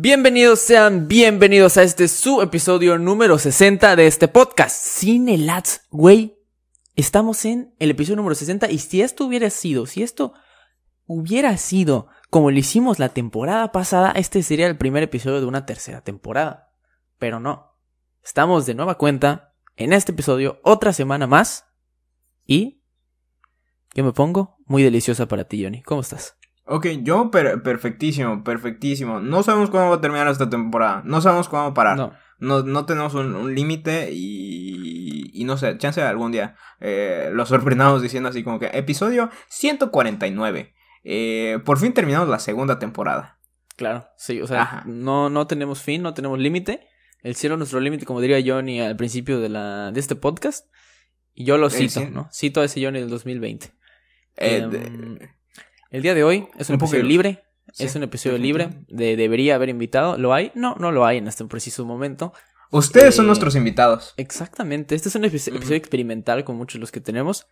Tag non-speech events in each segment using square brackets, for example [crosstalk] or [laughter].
Bienvenidos sean bienvenidos a este su episodio número 60 de este podcast. Cine Lads, güey. Estamos en el episodio número 60 y si esto hubiera sido, si esto hubiera sido como lo hicimos la temporada pasada, este sería el primer episodio de una tercera temporada. Pero no. Estamos de nueva cuenta en este episodio otra semana más y yo me pongo muy deliciosa para ti, Johnny. ¿Cómo estás? Ok, yo per perfectísimo, perfectísimo. No sabemos cuándo va a terminar esta temporada. No sabemos cuándo parar. No. No, no tenemos un, un límite y, y no sé, chance de algún día eh, lo sorprendamos diciendo así como que episodio 149. Eh, por fin terminamos la segunda temporada. Claro, sí, o sea, Ajá. no, no tenemos fin, no tenemos límite. El cielo es nuestro límite, como diría Johnny al principio de, la, de este podcast. Y yo lo Eh, cito, sí. ¿no? Cito a ese Johnny del 2020. Eh, Em, de- El día de hoy es un, episodio libre. sí, es un episodio libre. De, debería haber invitado. ¿Lo hay? No, no lo hay en este preciso momento. Ustedes son eh, nuestros invitados. Exactamente. Este es un episodio experimental con muchos de los que tenemos.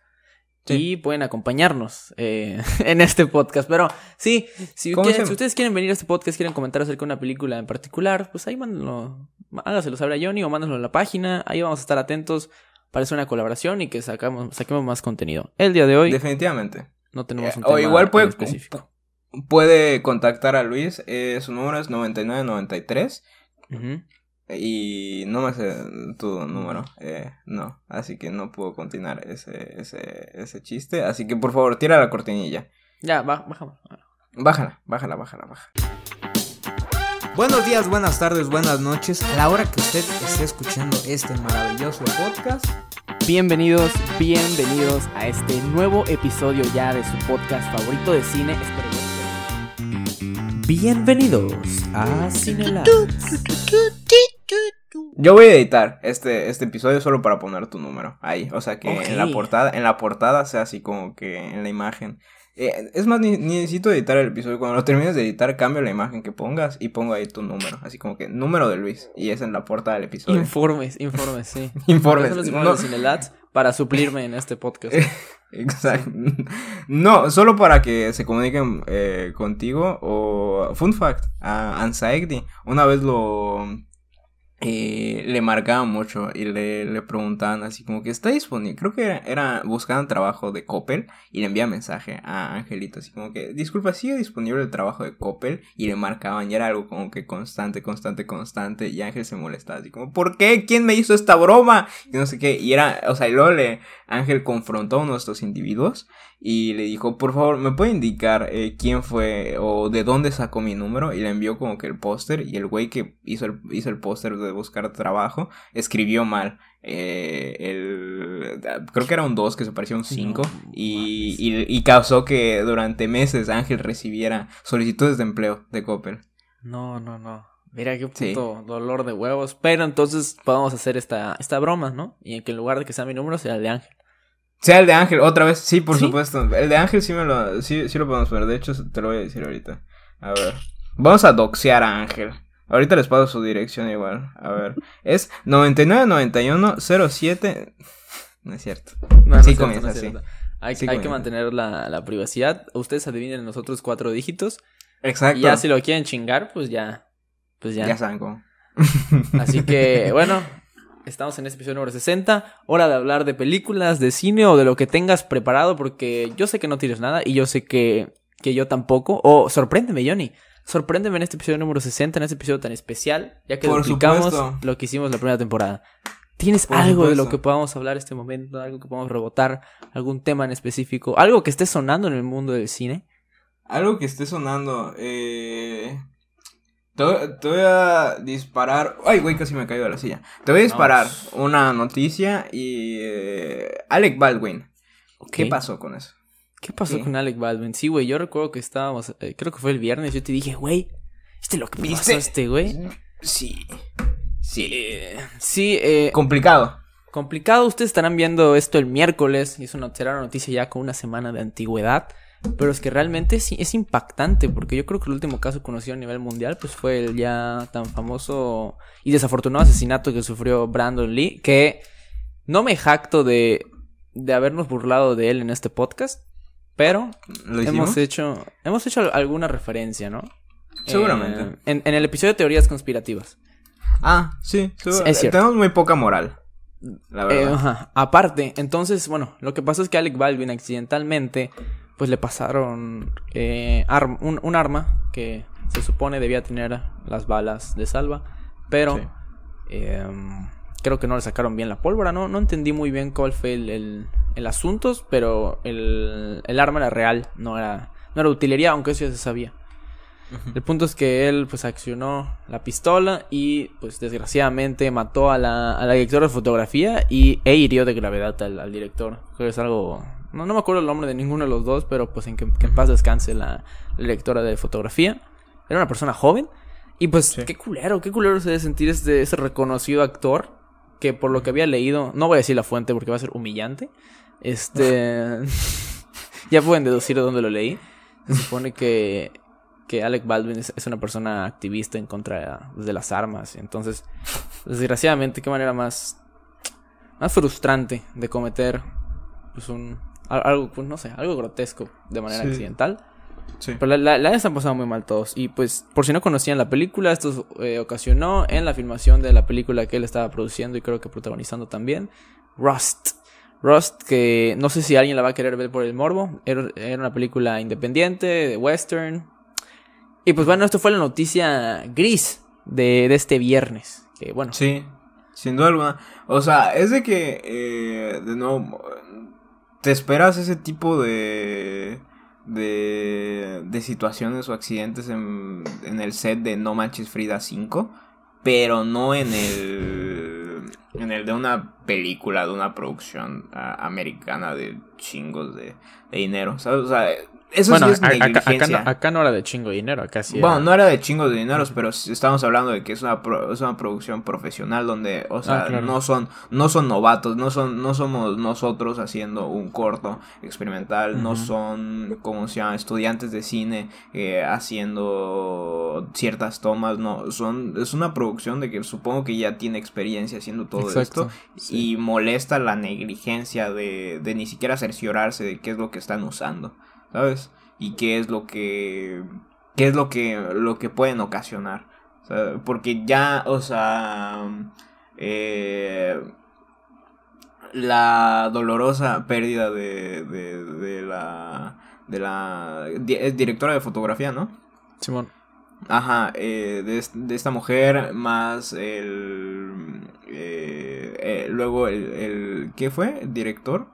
Sí. Y pueden acompañarnos eh, [laughs] en este podcast. Pero sí, si, ¿Cómo quieren- se- si ustedes quieren venir a este podcast, quieren comentar acerca de una película en particular, pues ahí mándenlo. Hágaselo saber a Johnny o mándenlo a la página. Ahí vamos a estar atentos para hacer una colaboración y que sacamos, saquemos más contenido. El día de hoy Definitivamente. No tenemos un Eh, o tema igual puede- en específico. Puede contactar a Luis. eh, su número es 9993. Ujú. Y no me sé tu número, eh, no, así que no puedo continuar ese, ese, ese chiste, así que por favor, tira la cortinilla. Ya. Bájala, bájala, bájala, bájala. Buenos días, buenas tardes, buenas noches. A la hora que usted esté escuchando este maravilloso podcast, Bienvenidos, bienvenidos a este nuevo episodio ya de su podcast favorito de cine. Espero Bienvenidos a Cinelab. Yo voy a editar este, este episodio solo para poner tu número ahí, o sea que en la portada, en la portada sea así como que en la imagen. Eh, es más, ni, ni necesito editar el episodio. Cuando lo termines de editar, cambio la imagen que pongas y pongo ahí tu número. Así como que número de Luis. Y es en la portada del episodio. Informes, informes, sí. [laughs] Informes. Los No, Cinelabs para suplirme en este podcast. [laughs] Exacto. No, solo para que se comuniquen eh, contigo o fun fact, a Anxiety una vez lo eh, le marcaban mucho y le, le preguntaban así como que está disponible, creo que era, era buscaban trabajo de Coppel y le enviaban mensaje a Angelito así como que disculpa, sigue disponible el trabajo de Coppel y le marcaban y era algo como que constante, constante, constante y Ángel se molestaba así como ¿por qué? ¿Quién me hizo esta broma? Y no sé qué y era, o sea, y luego le Ángel confrontó a uno de estos individuos y le dijo, por favor, ¿me puede indicar eh, quién fue o de dónde sacó mi número? Y le envió como que el póster y el güey que hizo el, hizo el póster de buscar trabajo escribió mal. eh, el, creo que era un 2 que se parecía a un 5 No, y, y, y causó que durante meses Ángel recibiera solicitudes de empleo de Coppel. No, no, no. Mira qué Sí. puto dolor de huevos. Pero entonces podemos hacer esta, esta broma, ¿no? Y en que en lugar de que sea mi número, sea el de Ángel. Sea el de Ángel, otra vez, sí, por ¿Sí? supuesto. El de Ángel sí me lo, sí, sí lo podemos ver. De hecho, te lo voy a decir ahorita. A ver. Vamos a doxear a Ángel. Ahorita les paso su dirección igual. A ver. Es 999107. No es cierto. No, Así no es cierto, comienza, no es sí. cierto. Hay, Sí hay que mantener la, la privacidad. Ustedes adivinen los otros cuatro dígitos. Exacto. Y ya si lo quieren chingar, pues ya. Pues ya. ya. saben cómo. Así que, bueno, estamos en este episodio número 60. Hora de hablar de películas, de cine o de lo que tengas preparado, porque yo sé que no tienes nada y yo sé que, que yo tampoco. O sorpréndeme, Johnny. Sorpréndeme en este episodio número 60, en este episodio tan especial, ya que Por duplicamos supuesto. lo que hicimos la primera temporada. ¿Tienes Por algo de lo que podamos hablar este momento? ¿Algo que podamos rebotar? ¿Algún tema en específico? ¿Algo que esté sonando en el mundo del cine? Algo que esté sonando. Eh. Te voy, te voy a disparar. Ay, güey, casi me caigo de la silla. Te voy a disparar una noticia y. eh, Alec Baldwin. ¿Qué pasó con eso? ¿Qué pasó con Alec Baldwin? Sí, güey, yo recuerdo que estábamos, eh, creo que fue el viernes, yo te dije, güey, ¿viste lo que ¿Viste? pasó este güey? Sí. Sí. Eh, sí, eh, Complicado. complicado, ustedes estarán viendo esto el miércoles, y es una, será una noticia ya con una semana de antigüedad, pero es que realmente sí, es impactante, porque yo creo que el último caso conocido a nivel mundial, pues fue el ya tan famoso y desafortunado asesinato que sufrió Brandon Lee, que no me jacto de, de habernos burlado de él en este podcast, pero hemos hecho, hemos hecho alguna referencia, ¿no? Seguramente. Eh, en, en el episodio de teorías conspirativas. Ah, sí, Es cierto. tenemos muy poca moral. La Eh, verdad. ajá. Aparte, entonces, bueno, lo que pasó es que Alec Baldwin accidentalmente, pues le pasaron eh, arm- un, un arma que se supone debía tener las balas de salva, pero Sí. em, creo que no le sacaron bien la pólvora, no, no entendí muy bien cuál fue el, el, el asunto, pero el, el arma era real, no era, no era utilería, aunque eso ya se sabía. El punto es que él pues accionó la pistola y pues desgraciadamente mató a la, a la directora de fotografía y, e hirió de gravedad al, al director. Creo que es algo... No, no me acuerdo el nombre de ninguno de los dos, pero pues en que, que en paz descanse la, la directora de fotografía. Era una persona joven y pues Sí. qué culero, qué culero se debe sentir este, ese reconocido actor que por lo que había leído, no voy a decir la fuente porque va a ser humillante, este... [laughs] [laughs] ya pueden deducir de dónde lo leí. Se supone que, que Alec Baldwin es, es una persona activista en contra de las armas. Entonces, desgraciadamente, qué manera más, más frustrante de cometer pues un algo, pues, no sé, algo grotesco de manera Sí. accidental. Sí. Pero la, la, la están pasando muy mal todos. Y pues, por si no conocían la película, esto eh, ocasionó en la filmación de la película que él estaba produciendo y creo que protagonizando también, Rust. Rust, que no sé si alguien la va a querer ver por el morbo. Era, era una película independiente, de western. Y pues bueno, esto fue la noticia gris de, de este viernes. Que bueno, Sí, sin duda alguna. O sea, es de que, eh, de nuevo, te esperas ese tipo de, de, de situaciones o accidentes en, en el set de No Manches Frida 5, pero no en el, en el de una película, de una producción americana de chingos de, de dinero, ¿sabes? O sea, eso bueno sí es a- acá, no, acá no era de chingo de dinero, acá sí. Bueno, no era de chingos de dineros, pero estamos hablando de que es una, pro- es una producción profesional donde, o sea, Ah, claro. no son no son novatos, no son no somos nosotros haciendo un corto experimental, no son como se llama estudiantes de cine eh, haciendo ciertas tomas, no, son es una producción de que supongo que ya tiene experiencia haciendo todo Exacto, esto sí. y molesta la negligencia de, de ni siquiera cerciorarse de qué es lo que están usando, ¿sabes? Y qué es lo que qué es lo que lo que pueden ocasionar, O sea, porque ya, o sea, eh, la dolorosa pérdida de, de, de la de la es directora de fotografía, ¿no? Simón. Ajá, eh, de, de esta mujer más el... eh, eh, luego el, el... ¿Qué fue? ¿El director?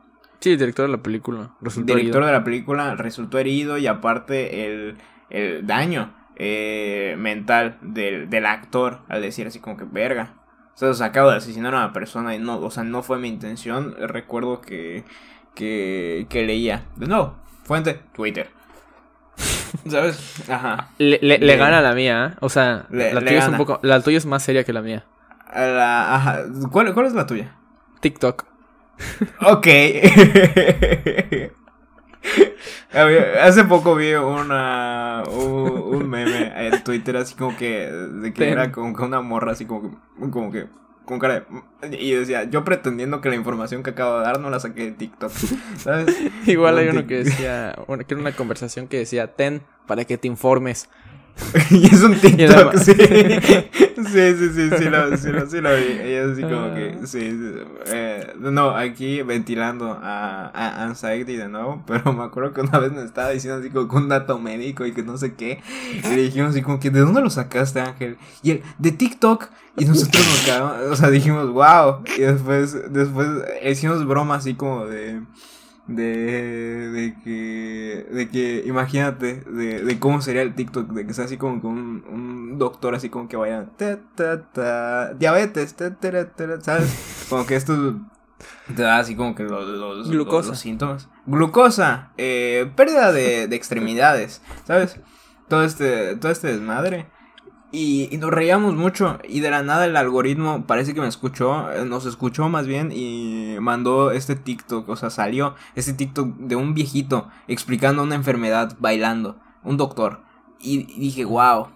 Sí, el director de la película. Resultó director herido. de la película resultó herido y aparte el, el daño eh, mental del, del actor al decir así como que verga. O sea, se acabo de asesinar a una persona y no, o sea, no fue mi intención. Recuerdo que, que, que leía. De nuevo, fuente, Twitter. [laughs] ¿Sabes? Ajá. Le, le- le Le- gana la mía, ¿eh? O sea, la tuya es un poco. La tuya es más seria que la mía. La- ajá. ¿Cuál, ¿Cuál es la tuya? TikTok. Ok. [laughs] Hace poco vi una un, un meme en Twitter así como que de que Ten. era como que una morra así como que como que con cara de, y decía, yo pretendiendo que la información que acabo de dar no la saqué de TikTok, ¿sabes? [laughs] Igual hay uno que [laughs] decía. una- que era una conversación que decía: Ten para que te informes. [laughs] y es un TikTok, sí. [laughs] Sí, sí, sí, sí, lo, sí, lo, sí lo vi. Y es así como Ah. que, sí, sí. Eh, no, aquí ventilando a, a Anxiety de nuevo, [laughs] pero me acuerdo que una vez me estaba diciendo así como que un dato médico y que no sé qué. Y le dijimos así como que, ¿de dónde lo sacaste, Ángel? Y él, de TikTok. Y nosotros nos quedamos, o sea, dijimos, wow. Y después, después hicimos broma así como de de, de que de que imagínate de, de cómo sería el TikTok de que sea así como que un, un doctor así como que vaya ta, ta, ta, diabetes ta, ta, ta, ta, sabes [laughs] como que esto te da así como que los, los, Glucosa. los- los síntomas. Glucosa eh, pérdida de, de extremidades sabes todo este todo este desmadre y, y nos reíamos mucho y de la nada el algoritmo parece que me escuchó, eh, nos escuchó más bien y mandó este TikTok, o sea, salió este TikTok de un viejito explicando una enfermedad bailando, un doctor. Y, y dije, wow,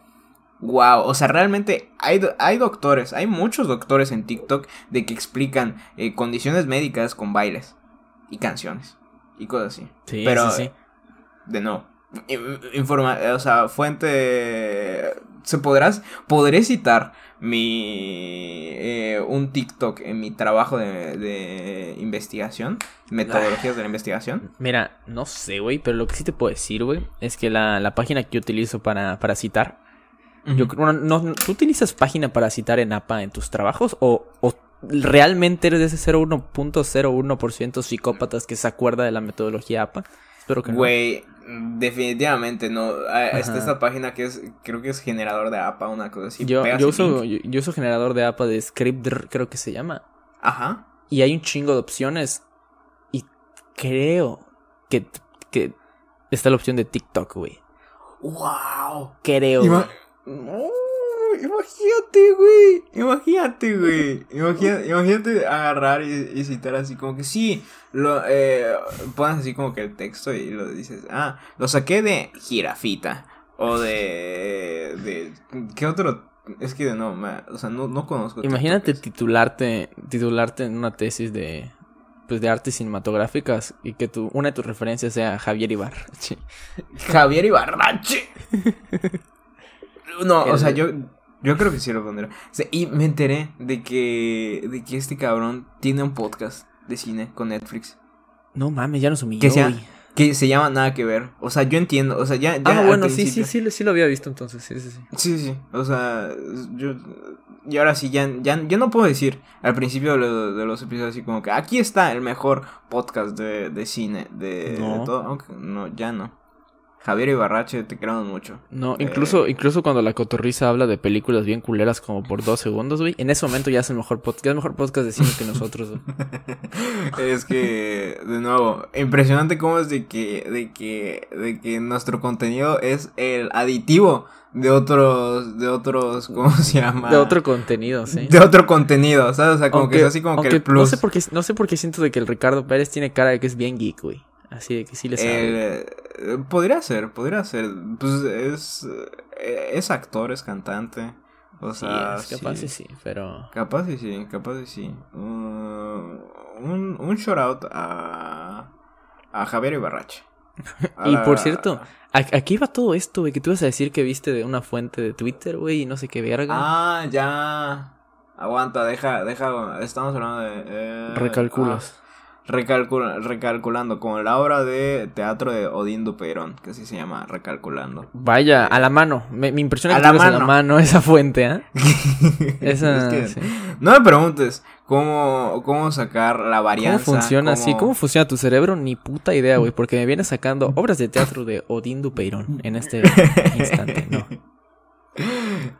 wow, o sea, realmente hay, hay doctores, hay muchos doctores en TikTok de que explican eh, condiciones médicas con bailes y canciones y cosas así. Sí, Pero, sí, sí. de nuevo, informa o sea, fuente se podrás podré citar mi eh, un TikTok en mi trabajo de, de investigación, metodologías de la investigación. Mira, no sé, güey, pero lo que sí te puedo decir, güey, es que la, la página que yo utilizo para, para citar, yo no, no- ¿tú utilizas página para citar en APA en tus trabajos o, o realmente eres de ese 0,1% psicópatas que se acuerda de la metodología APA? Espero que no. Güey, definitivamente no. Ah, Está Ajá. esta página que es, creo que es generador de APA, una cosa así. yo, yo uso, yo, yo uso generador de APA de Scriptr, creo que se llama. Ajá. Y hay un chingo de opciones. Y creo que, que está la opción de TikTok, güey. ¡Wow! Creo. Ima- güey. No, imagínate, güey. Imagínate, güey. Imagínate, imagínate agarrar y, y citar así como que sí. Lo, eh, pones así como que el texto y lo dices. Ah, lo saqué de jirafita. O de. de ¿Qué otro? Es que no, ma- o sea, no, no conozco. Imagínate titularte, titularte en una tesis de, pues, de artes cinematográficas y que tu, una de tus referencias sea Javier Ibarrache. [laughs] Javier Ibarrache. [laughs] No, o sea, yo, yo creo que sí lo pondré. O sea, y me enteré de que, de que este cabrón tiene un podcast de cine con Netflix. No mames, ya nos humilló, Que sea-. Que se llama Nada que ver. O sea, yo entiendo. O sea, ya. ya Ah, bueno, sí, sí, sí, sí lo había visto entonces, sí, sí, sí. Sí, sí. O sea, yo. Y ahora sí, ya, ya, ya no puedo decir al principio de, lo- de los episodios así como que aquí está el mejor podcast de, de cine, de, No. de todo. Aunque no, ya no. Javier Ibarrache, te queremos mucho. No, Eh. incluso, incluso cuando la cotorriza habla de películas bien culeras como por dos segundos, güey, en ese momento ya es el mejor podcast, ya es el mejor podcast de cine que nosotros, [laughs] es que, de nuevo, impresionante cómo es de que, de que, de que nuestro contenido es el aditivo de otros, de otros, ¿cómo se llama? De otro contenido, sí. De otro contenido, ¿sabes? O sea, como que es así como que el plus. No sé, por qué, no sé por qué siento de que el Ricardo Pérez tiene cara de que es bien geek, güey. Así de que sí le sabe. Eh, podría ser, podría ser. Pues es, eh, es actor, es cantante. O sí, sea, es capaz sí. sí, sí, pero... Capaz y sí, capaz y sí. Uh, un, un shout out a, a Javier Ibarrache. [laughs] A Y la- por cierto, ¿a, a qué iba todo esto, güey? Que tú ibas a decir que viste de una fuente de Twitter, güey, y no sé qué verga. Ah, ya. Aguanta, deja, deja. Estamos hablando de. eh, Recalculas. ah, recalcula- recalculando, como la obra de teatro de Odín Dupeirón, que así se llama, Recalculando. Vaya, a la mano. Me, me impresiona A que la tengas a la mano. mano esa fuente, ¿ah? Esa, [laughs] Es que sí. No me preguntes cómo, cómo sacar la ¿Cómo varianza. funciona así? cómo- ¿Cómo funciona tu cerebro? Ni puta idea, güey. Porque me viene sacando obras de teatro de Odín Dupeirón en este instante, ¿no? [laughs]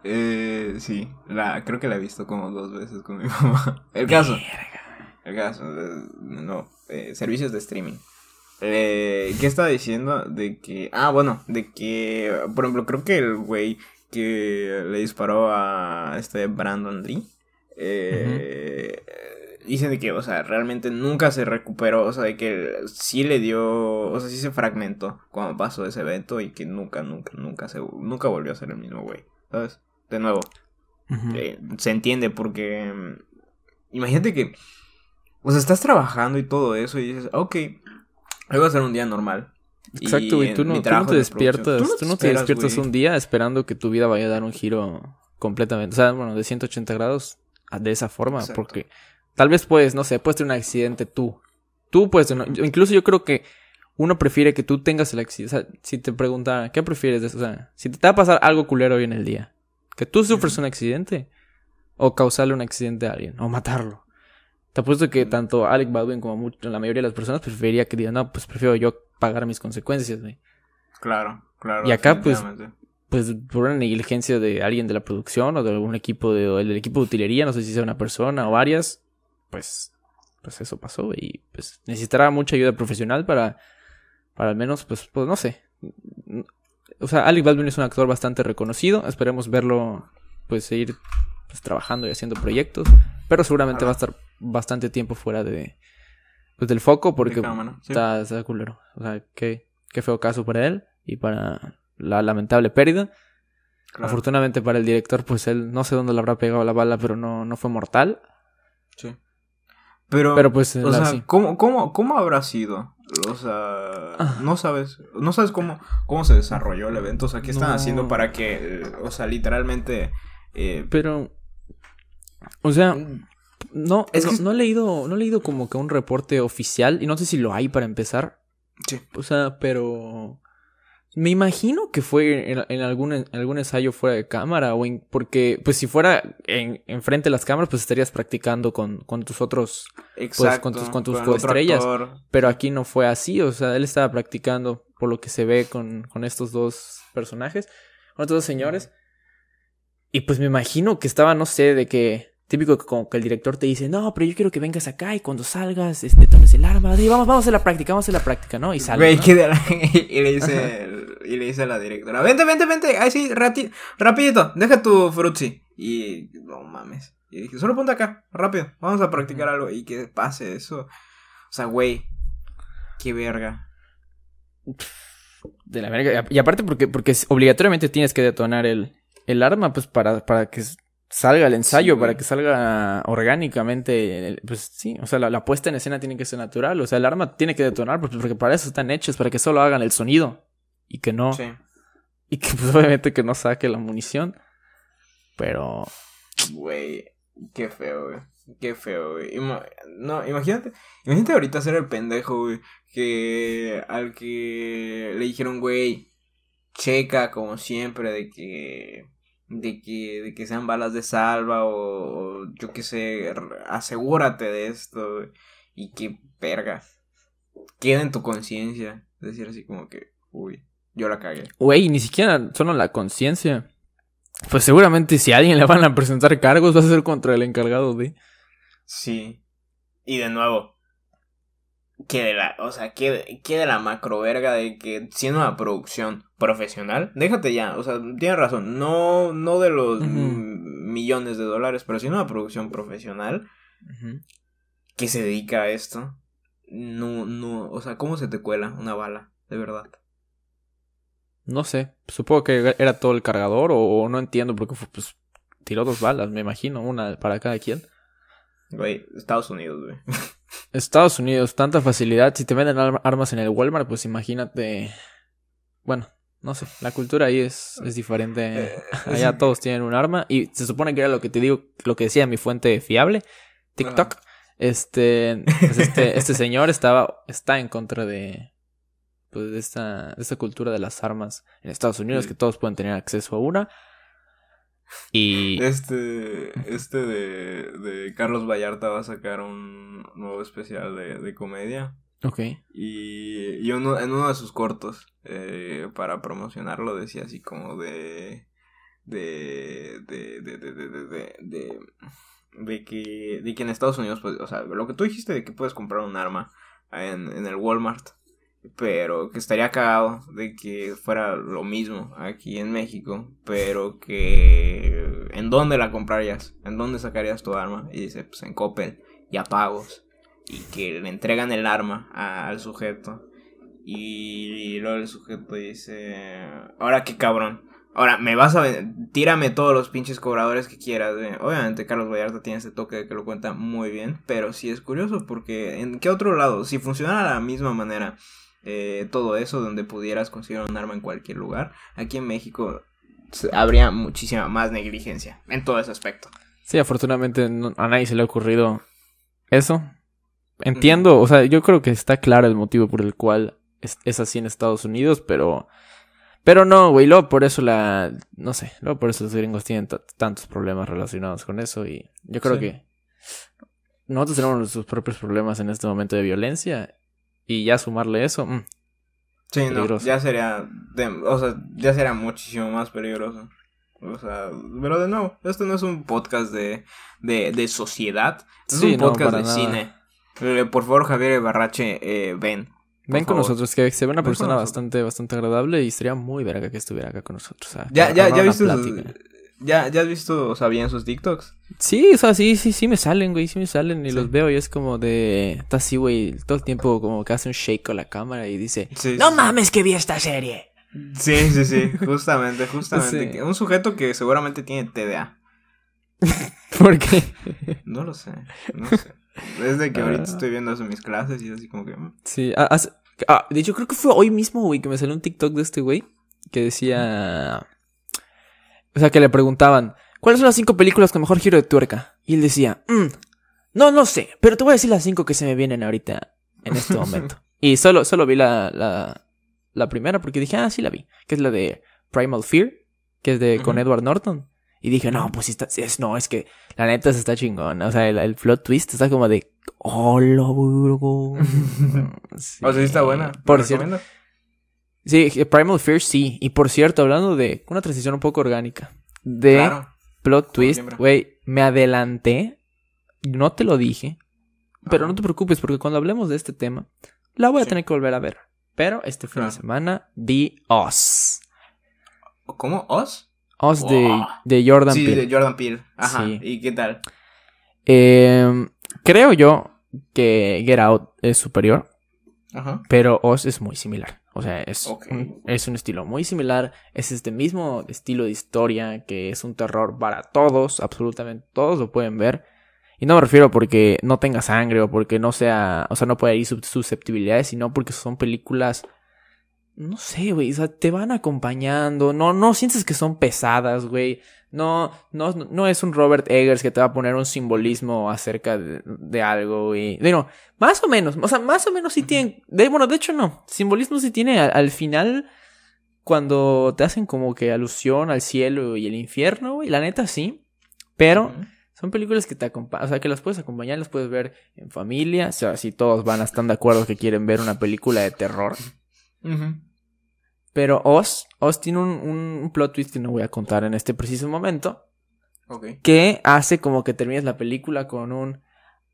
Eh, sí, la, creo que la he visto como dos veces con mi mamá. El caso. El caso. eh, No, eh, servicios de streaming. Eh, ¿Qué estaba diciendo? De que. Ah, bueno, de que. Por ejemplo, creo que el güey que le disparó a este Brandon Lee. Eh, Dicen de que, o sea, realmente nunca se recuperó. O sea, de que sí le dio. O sea, sí se fragmentó cuando pasó ese evento. Y que nunca, nunca, nunca se nunca volvió a ser el mismo güey. ¿Sabes? De nuevo, eh, se entiende porque imagínate que o sea estás trabajando y todo eso y dices ok hoy va a ser un día normal Exacto, en Tú no, tú no te de despiertas. Tú no te esperas, despiertas güey. un día esperando que tu vida vaya a dar un giro completamente. O sea, bueno, de 180 grados de esa forma. Exacto. Porque tal vez puedes, no sé, puedes tener un accidente tú. Tú puedes tener. Incluso yo creo que uno prefiere que tú tengas el accidente. O sea, si te pregunta, ¿qué prefieres de eso? O sea, si te va a pasar algo culero hoy en el día, que tú sufres un accidente o causarle un accidente a alguien o matarlo. Te apuesto que tanto Alec Baldwin como mucho- la mayoría de las personas preferiría que digan, no, pues prefiero yo pagar mis consecuencias, güey. claro claro Y acá, pues. Pues por una negligencia de alguien de la producción o de algún equipo de, o del equipo de utilería, no sé si sea una persona o varias, pues, pues eso pasó y pues necesitará mucha ayuda profesional para, para al menos, pues, pues no sé. O sea, Alec Baldwin es un actor bastante reconocido, esperemos verlo, pues, seguir pues, trabajando y haciendo proyectos, pero seguramente va a estar bastante tiempo fuera de, pues, del foco porque De cámara, sí. está, está culero. O sea, qué, qué feo caso para él y para la lamentable pérdida. Claro, Afortunadamente para el director, pues él no sé dónde le habrá pegado la bala, pero no, no fue mortal. sí. Pero, Pero pues, o la- sea, sí. ¿cómo, cómo, ¿cómo habrá sido? O sea, Ah. no sabes, no sabes cómo, cómo se desarrolló el evento, o sea, ¿qué están No. haciendo para que, o sea, literalmente, eh, Pero. O sea, no, Es no, que- no he leído. No he leído como que un reporte oficial. Y no sé si lo hay para empezar. Sí. O sea, pero. Me imagino que fue en, en algún, en algún ensayo fuera de cámara. O en, porque, pues si fuera en, enfrente de las cámaras, pues estarías practicando con, con tus otros. exacto, con tus- con tus coestrellas. Pero aquí no fue así. O sea, él estaba practicando por lo que se ve con, con estos dos personajes. Con estos dos señores. Y pues me imagino que estaba, no sé, de que. Típico que como que el director te dice, no, pero yo quiero que vengas acá y cuando salgas, este, tomes el arma. Vamos, vamos a la práctica, vamos a la práctica, ¿no? Y sale. Güey, ¿no? que la- [laughs] y le dice, el- y le dice a la directora, vente, vente, vente, ay sí, rati- rapidito, deja tu frutzi. Y no mames. Y dije, solo ponte acá, rápido, vamos a practicar algo y que pase eso. O sea, güey, qué verga. De la verga. Y aparte porque, porque obligatoriamente tienes que detonar el, el arma, pues para, para que salga el ensayo, Sí, para que salga orgánicamente. Pues sí, o sea, la, la puesta en escena tiene que ser natural. O sea, el arma tiene que detonar, pues, porque para eso están hechos, para que solo hagan el sonido. Y que no. Sí. Y que pues [laughs] obviamente que no saque la munición. Pero. Güey, qué feo, güey. Qué feo, güey. Ima- no, imagínate. Imagínate ahorita ser el pendejo, güey. Que al que le dijeron, güey, checa como siempre de que. De que, de que sean balas de salva o, o yo qué sé, asegúrate de esto. Y que verga. Queda en tu conciencia. Decir así como que, uy, yo la cagué. Güey, ni siquiera solo la conciencia. Pues seguramente si a alguien le van a presentar cargos, va a ser contra el encargado de. Sí. Y de nuevo. Que de la, o sea, que, que de la macro verga de que siendo una producción profesional, déjate ya, o sea, tienes razón, no, no de los millones de dólares, pero siendo una producción profesional que se dedica a esto, no, no, o sea, ¿cómo se te cuela una bala? De verdad. No sé, supongo que era todo el cargador o, o no entiendo porque fue, pues tiró dos balas, me imagino, una para cada quien. Güey, Estados Unidos, güey. [laughs] Estados Unidos, tanta facilidad, si te venden ar- armas en el Walmart, pues imagínate, bueno, no sé, la cultura ahí es, es diferente. Eh, [laughs] Allá todos tienen un arma y se supone que era lo que te digo, lo que decía mi fuente fiable, TikTok. Este, pues este, [laughs] este señor estaba, está en contra de, pues de esta, de esta cultura de las armas en Estados Unidos, Sí. que todos pueden tener acceso a una. Y Este, este de, de Carlos Vallarta va a sacar un nuevo especial de, de comedia. Ok. Y, y uno, en uno de sus cortos, eh, para promocionarlo, decía así como de. de. de. de. de. de. de, de, que, de que en Estados Unidos, pues, o sea, lo que tú dijiste de que puedes comprar un arma en, en el Walmart, pero que estaría cagado de que fuera lo mismo aquí en México, pero que ¿en dónde la comprarías? ¿En dónde sacarías tu arma? Y dice, pues en Coppel y a pagos y que le entregan el arma al sujeto y luego el sujeto dice, ahora qué cabrón. Ahora, me vas a... Tírame todos los pinches cobradores que quieras. güey". Obviamente Carlos Vallarta tiene ese toque de que lo cuenta muy bien. Pero sí es curioso porque ¿en qué otro lado? Si funcionara de la misma manera eh, todo eso, donde pudieras conseguir un arma en cualquier lugar, aquí en México habría muchísima más negligencia en todo ese aspecto. Sí, afortunadamente a nadie se le ha ocurrido eso. Entiendo, o sea, yo creo que está claro el motivo por el cual es, es así en Estados Unidos, pero... Pero no, güey, luego por eso la... No sé, luego por eso los gringos tienen tantos problemas relacionados con eso y yo creo Sí. que... Nosotros tenemos nuestros propios problemas en este momento de violencia y ya sumarle eso... mm, Sí, no, Peligroso. ya sería, de- o sea, ya sería muchísimo más peligroso. O sea, pero de nuevo, esto no es un podcast de, de, de sociedad, es Sí, un no, podcast de nada. cine. Eh, por favor, Javier Barrache, eh, ven. Ven con favor. nosotros, que se ve una Ven persona bastante, bastante agradable y sería muy verga que estuviera acá con nosotros. Ya, ya, ya sus- plática. ya, ya has visto, o sea, bien sus TikToks. Sí, o sea, sí, sí, sí me salen, güey, sí me salen y Sí. los veo y es como de... Está así, güey, todo el tiempo como que hace un shake con la cámara y dice... Sí, ¡No sí, mames que vi esta serie! Sí, sí, sí, [laughs] justamente, justamente. Un sujeto que seguramente tiene TDA. [laughs] ¿Por qué? No lo sé, no sé. Desde que ahorita Ah. estoy viendo eso en mis clases y así como que... mm, Sí, ah, hace- ah, de hecho creo que fue hoy mismo, güey, que me salió un TikTok de este güey que decía... O sea, que le preguntaban, ¿cuáles son las cinco películas con mejor giro de tuerca? Y él decía, "Mm, no, no sé, pero te voy a decir las cinco que se me vienen ahorita, en este [laughs] momento. y solo, solo vi la, la, la primera porque dije, ah, sí la vi, que es la de Primal Fear, que es de con. Edward Norton. Y dije, no, pues sí está, sí es, no, es que la neta se está chingón. O sea, el, el plot twist está como de, hola, burgo. [laughs] O sea, sí está buena. Por ¿La cierto? Sí, Primal Fear sí. Y por cierto, hablando de una transición un poco orgánica. De Claro. plot twist, güey, me adelanté. No te lo dije. Pero no te preocupes porque cuando hablemos de este tema, la voy a Sí. tener que volver a ver. Pero este fin de semana vi Oz. ¿Cómo? ¿Oz? Oz de, Wow. de Jordan sí, Peele. de Jordan Peele. Ajá. Sí. ¿Y qué tal? Eh, creo yo que Get Out es superior. Ajá. Pero Oz es muy similar. O sea, es, un, es un estilo muy similar. Es este mismo estilo de historia que es un terror para todos. Absolutamente todos lo pueden ver. Y no me refiero porque no tenga sangre o porque no sea. O sea, no puede ir sus- susceptibilidades, sino porque son películas. No sé, güey. O sea, te van acompañando. No, no sientes que son pesadas, güey. No, no, no es un Robert Eggers que te va a poner un simbolismo acerca de, de algo, güey. Digo, más o menos, o sea, más o menos sí tienen. De, bueno, de hecho no. Simbolismo sí tiene al, al final. Cuando te hacen como que alusión al cielo y el infierno, güey. La neta sí. Pero son películas que te acompañan. O sea, que las puedes acompañar, las puedes ver en familia. O sea, si todos van a estar de acuerdo que quieren ver una película de terror. Pero Oz, Oz tiene un, un- plot twist que no voy a contar en este preciso momento. Ok. Que hace como que termines la película con un.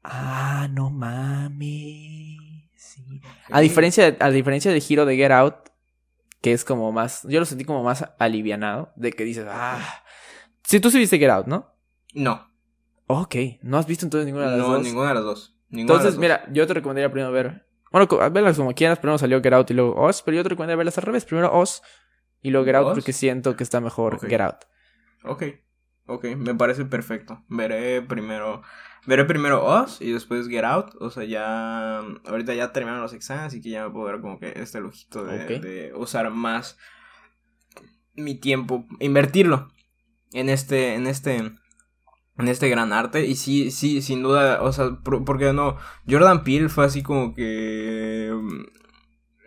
Ah, no mames. Sí. A diferencia, de- a diferencia del giro de Get Out, que es como más. Yo lo sentí como más alivianado. De que dices, ah. Si tú sí viste Get Out, ¿no? No. Ok, no has visto entonces ninguna de las No, dos. ninguna de las dos. Ninguna Entonces, las mira, yo te recomendaría primero ver. Bueno, verlas como quieras. Primero salió Get Out y luego Oz. Pero yo te recomendaría verlas al revés. Primero Oz y luego Get Out ¿Oz? porque siento que está mejor. Get Out. Ok. Ok, me parece perfecto. Veré primero. Veré primero Us y después Get Out. O sea, ya. Ahorita ya terminaron los exámenes, así que ya me puedo ver como que este lujito de, de usar más mi tiempo, invertirlo en este, en este, en este gran arte. Y sí, sí, sin duda, o sea, por- porque no, Jordan Peele fue así como que mm,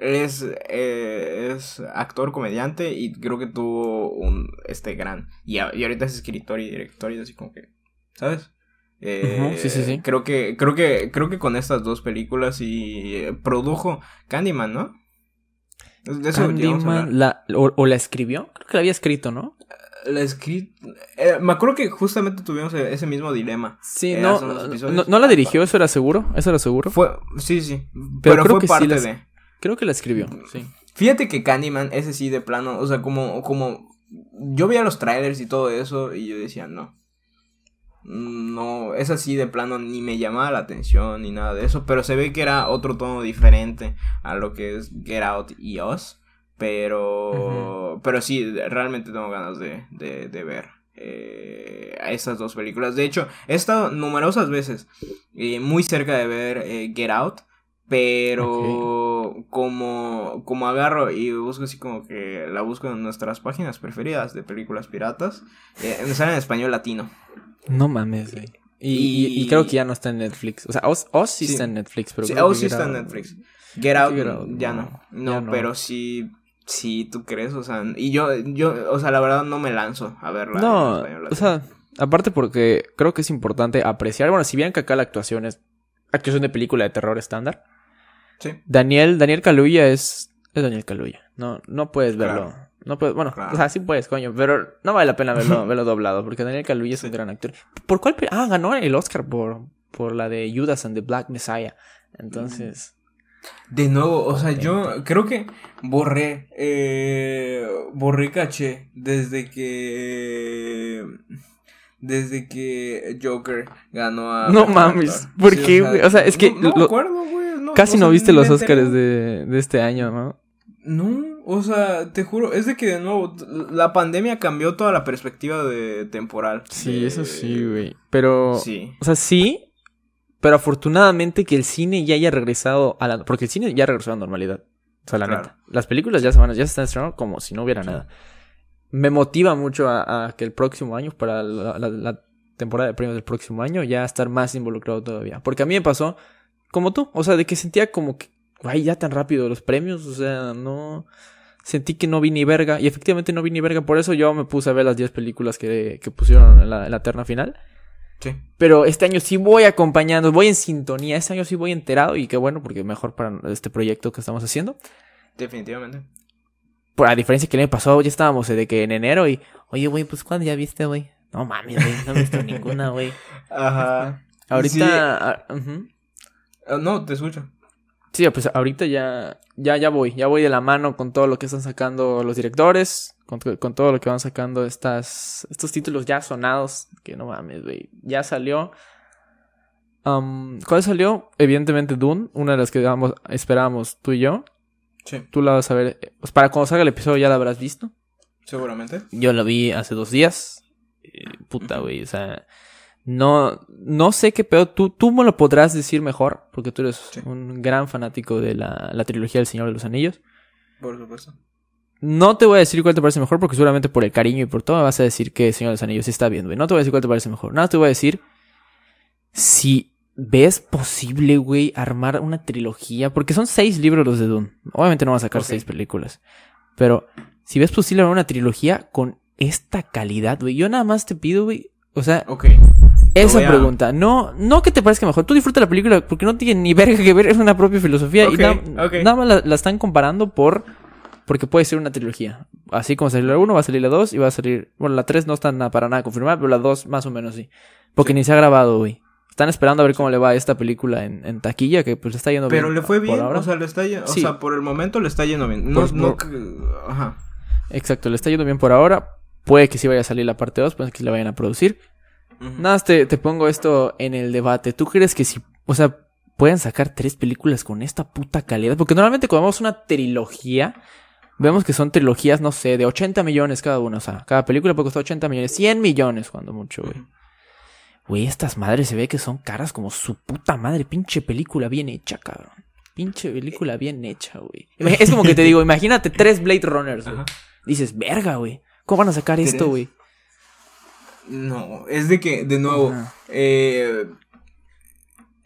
es, eh, es actor, comediante y creo que tuvo un, este gran, y, y ahorita es escritor y director y así como que, ¿sabes? Eh, sí, sí, sí. Creo que, creo que, creo que con estas dos películas y eh, produjo Candyman, ¿no? De eso. Candyman, la, o, o la escribió. Creo que la había escrito, ¿no? La escrit... eh, me acuerdo que justamente tuvimos e- ese mismo dilema. Sí, Eh, no, no, la dirigió, eso era seguro. Eso era seguro. Fue, sí, sí. Pero Pero, creo fue que sí parte de. Creo que la escribió, sí. Fíjate que Candyman, ese sí de plano, o sea, como, como. Yo veía los trailers y todo eso y yo decía, no. No, es así de plano, ni me llamaba la atención ni nada de eso, pero se ve que era otro tono diferente a lo que es Get Out y Us. Pero, pero sí, realmente tengo ganas de, de, de ver eh, a estas dos películas. De hecho, he estado numerosas veces eh, muy cerca de ver eh, Get Out, pero como, como agarro y busco así como que la busco en nuestras páginas preferidas de películas piratas, eh, me sale en español latino. No mames, güey. Y, y- y creo que ya no está en Netflix. O sea, Oz, Oz sí, Sí. está en Netflix, pero Sí, que sí está en Netflix. Get Out, Get Out, ya no, no. No, ya no. pero sí, sí, tú crees, o sea, y yo, yo, o sea, la verdad no me lanzo a verla. en No, español o sea, aparte porque creo que es importante apreciar. Bueno, si bien que acá la actuación es actuación de película de terror estándar, sí, Daniel, Daniel Kaluuya es, es Daniel Kaluuya. No, no puedes verlo. Claro. No puedes, bueno, Claro. o sea, sí puedes, coño, pero no vale la pena verlo, [laughs] verlo doblado, porque Daniel Kaluuya es un gran actor. ¿Por cuál? Ah, ganó el Oscar por, por la de Judas and the Black Messiah. Entonces, De nuevo, o sea, yo creo que borré, eh, borré caché desde que, desde que Joker ganó a... No mames. ¿por qué, güey? O sea, es que No, no me lo- acuerdo, güey. no, casi o no viste los. Oscars de, de este año, ¿no? No, o sea, te juro, es de que de nuevo, la pandemia cambió toda la perspectiva de temporal. Sí, de- eso sí, güey. Pero, Sí. o sea, sí, Pero afortunadamente que el cine ya haya regresado a la... Porque el cine ya regresó a la normalidad. O sea, la Claro. neta. Las películas ya se van, a- ya se están estrenando como si no hubiera nada. Me motiva mucho a, a que el próximo año, para la, la- la temporada de premios del próximo año, ya estar más involucrado todavía. Porque a mí me pasó como tú. O sea, de que sentía como que, ay, ya tan rápido los premios. O sea, no... Sentí que no vi ni verga. Y efectivamente no vi ni verga. Por eso yo me puse a ver las 10 películas que, que pusieron en la, en la terna final. Sí. Pero este año sí voy acompañando, voy en sintonía. Este año sí voy enterado y qué bueno, porque mejor para este proyecto que estamos haciendo. Definitivamente. Por a diferencia que el año pasado, ya estábamos de que en enero y, oye, güey, pues ¿cuándo ya viste, güey? No mames, güey, no he visto [laughs] ninguna, güey. Ajá. Ahorita, Sí. ah. Ah, no, te escucho. Sí, pues ahorita ya, ya, ya voy, ya voy de la mano con todo lo que están sacando los directores, con, to- con todo lo que van sacando estas, estos títulos ya sonados, que no mames, güey, ya salió. Am, ¿Cuál salió? Evidentemente Dune, una de las que digamos, esperábamos tú y yo. Sí, Tú la vas a ver, pues para cuando salga el episodio ya la habrás visto. seguramente. Yo la vi hace dos días. Eh, puta, güey, o sea, no, no sé qué peor. Tú, tú me lo podrás decir mejor, porque tú eres Sí. un gran fanático de la, la trilogía del Señor de los Anillos. Por supuesto. No te voy a decir cuál te parece mejor, porque seguramente por el cariño y por todo me vas a decir que Señor de los Anillos sí está bien, güey. No te voy a decir cuál te parece mejor. Nada, te voy a decir si ves posible, güey, armar una trilogía, porque son seis libros los de Dune. Obviamente no van a sacar seis películas, pero si ves posible armar una trilogía con esta calidad, güey, yo nada más te pido, güey, o sea, Ok. Esa a- pregunta, no, no que te parezca mejor, tú disfruta la película porque no tiene ni [laughs] verga que ver, es una propia filosofía y na- nada más la, la están comparando por porque puede ser una trilogía. Así como salió la 1, va a salir la 2 y va a salir, bueno, la 3 no está na- para nada confirmada, pero la 2 más o menos sí. Porque Sí. ni se ha grabado, güey. Están esperando a ver cómo le va a esta película en, en taquilla, que pues le está yendo Pero bien. le fue bien, ahora. o sea, le está yendo, Sí. o sea, por el momento le está yendo bien. No, Por- no, por- que- ajá. Exacto, le está yendo bien por ahora. Puede que sí vaya a salir la parte 2, puede que la vayan a producir. Nada, más te, te pongo esto en el debate. ¿Tú crees que si, o sea, pueden sacar tres películas con esta puta calidad? Porque normalmente cuando vemos una trilogía, vemos que son trilogías, no sé, de 80 millones cada una. O sea, cada película puede costar 80 millones, 100 millones cuando mucho, güey. Güey, estas madres se ve que son caras como su puta madre. Pinche película bien hecha, cabrón. Pinche película bien hecha, güey. Es como que te digo, imagínate tres Blade Runners, güey. Dices, verga, güey. ¿Cómo van a sacar esto, güey? No, es de que, de nuevo, eh,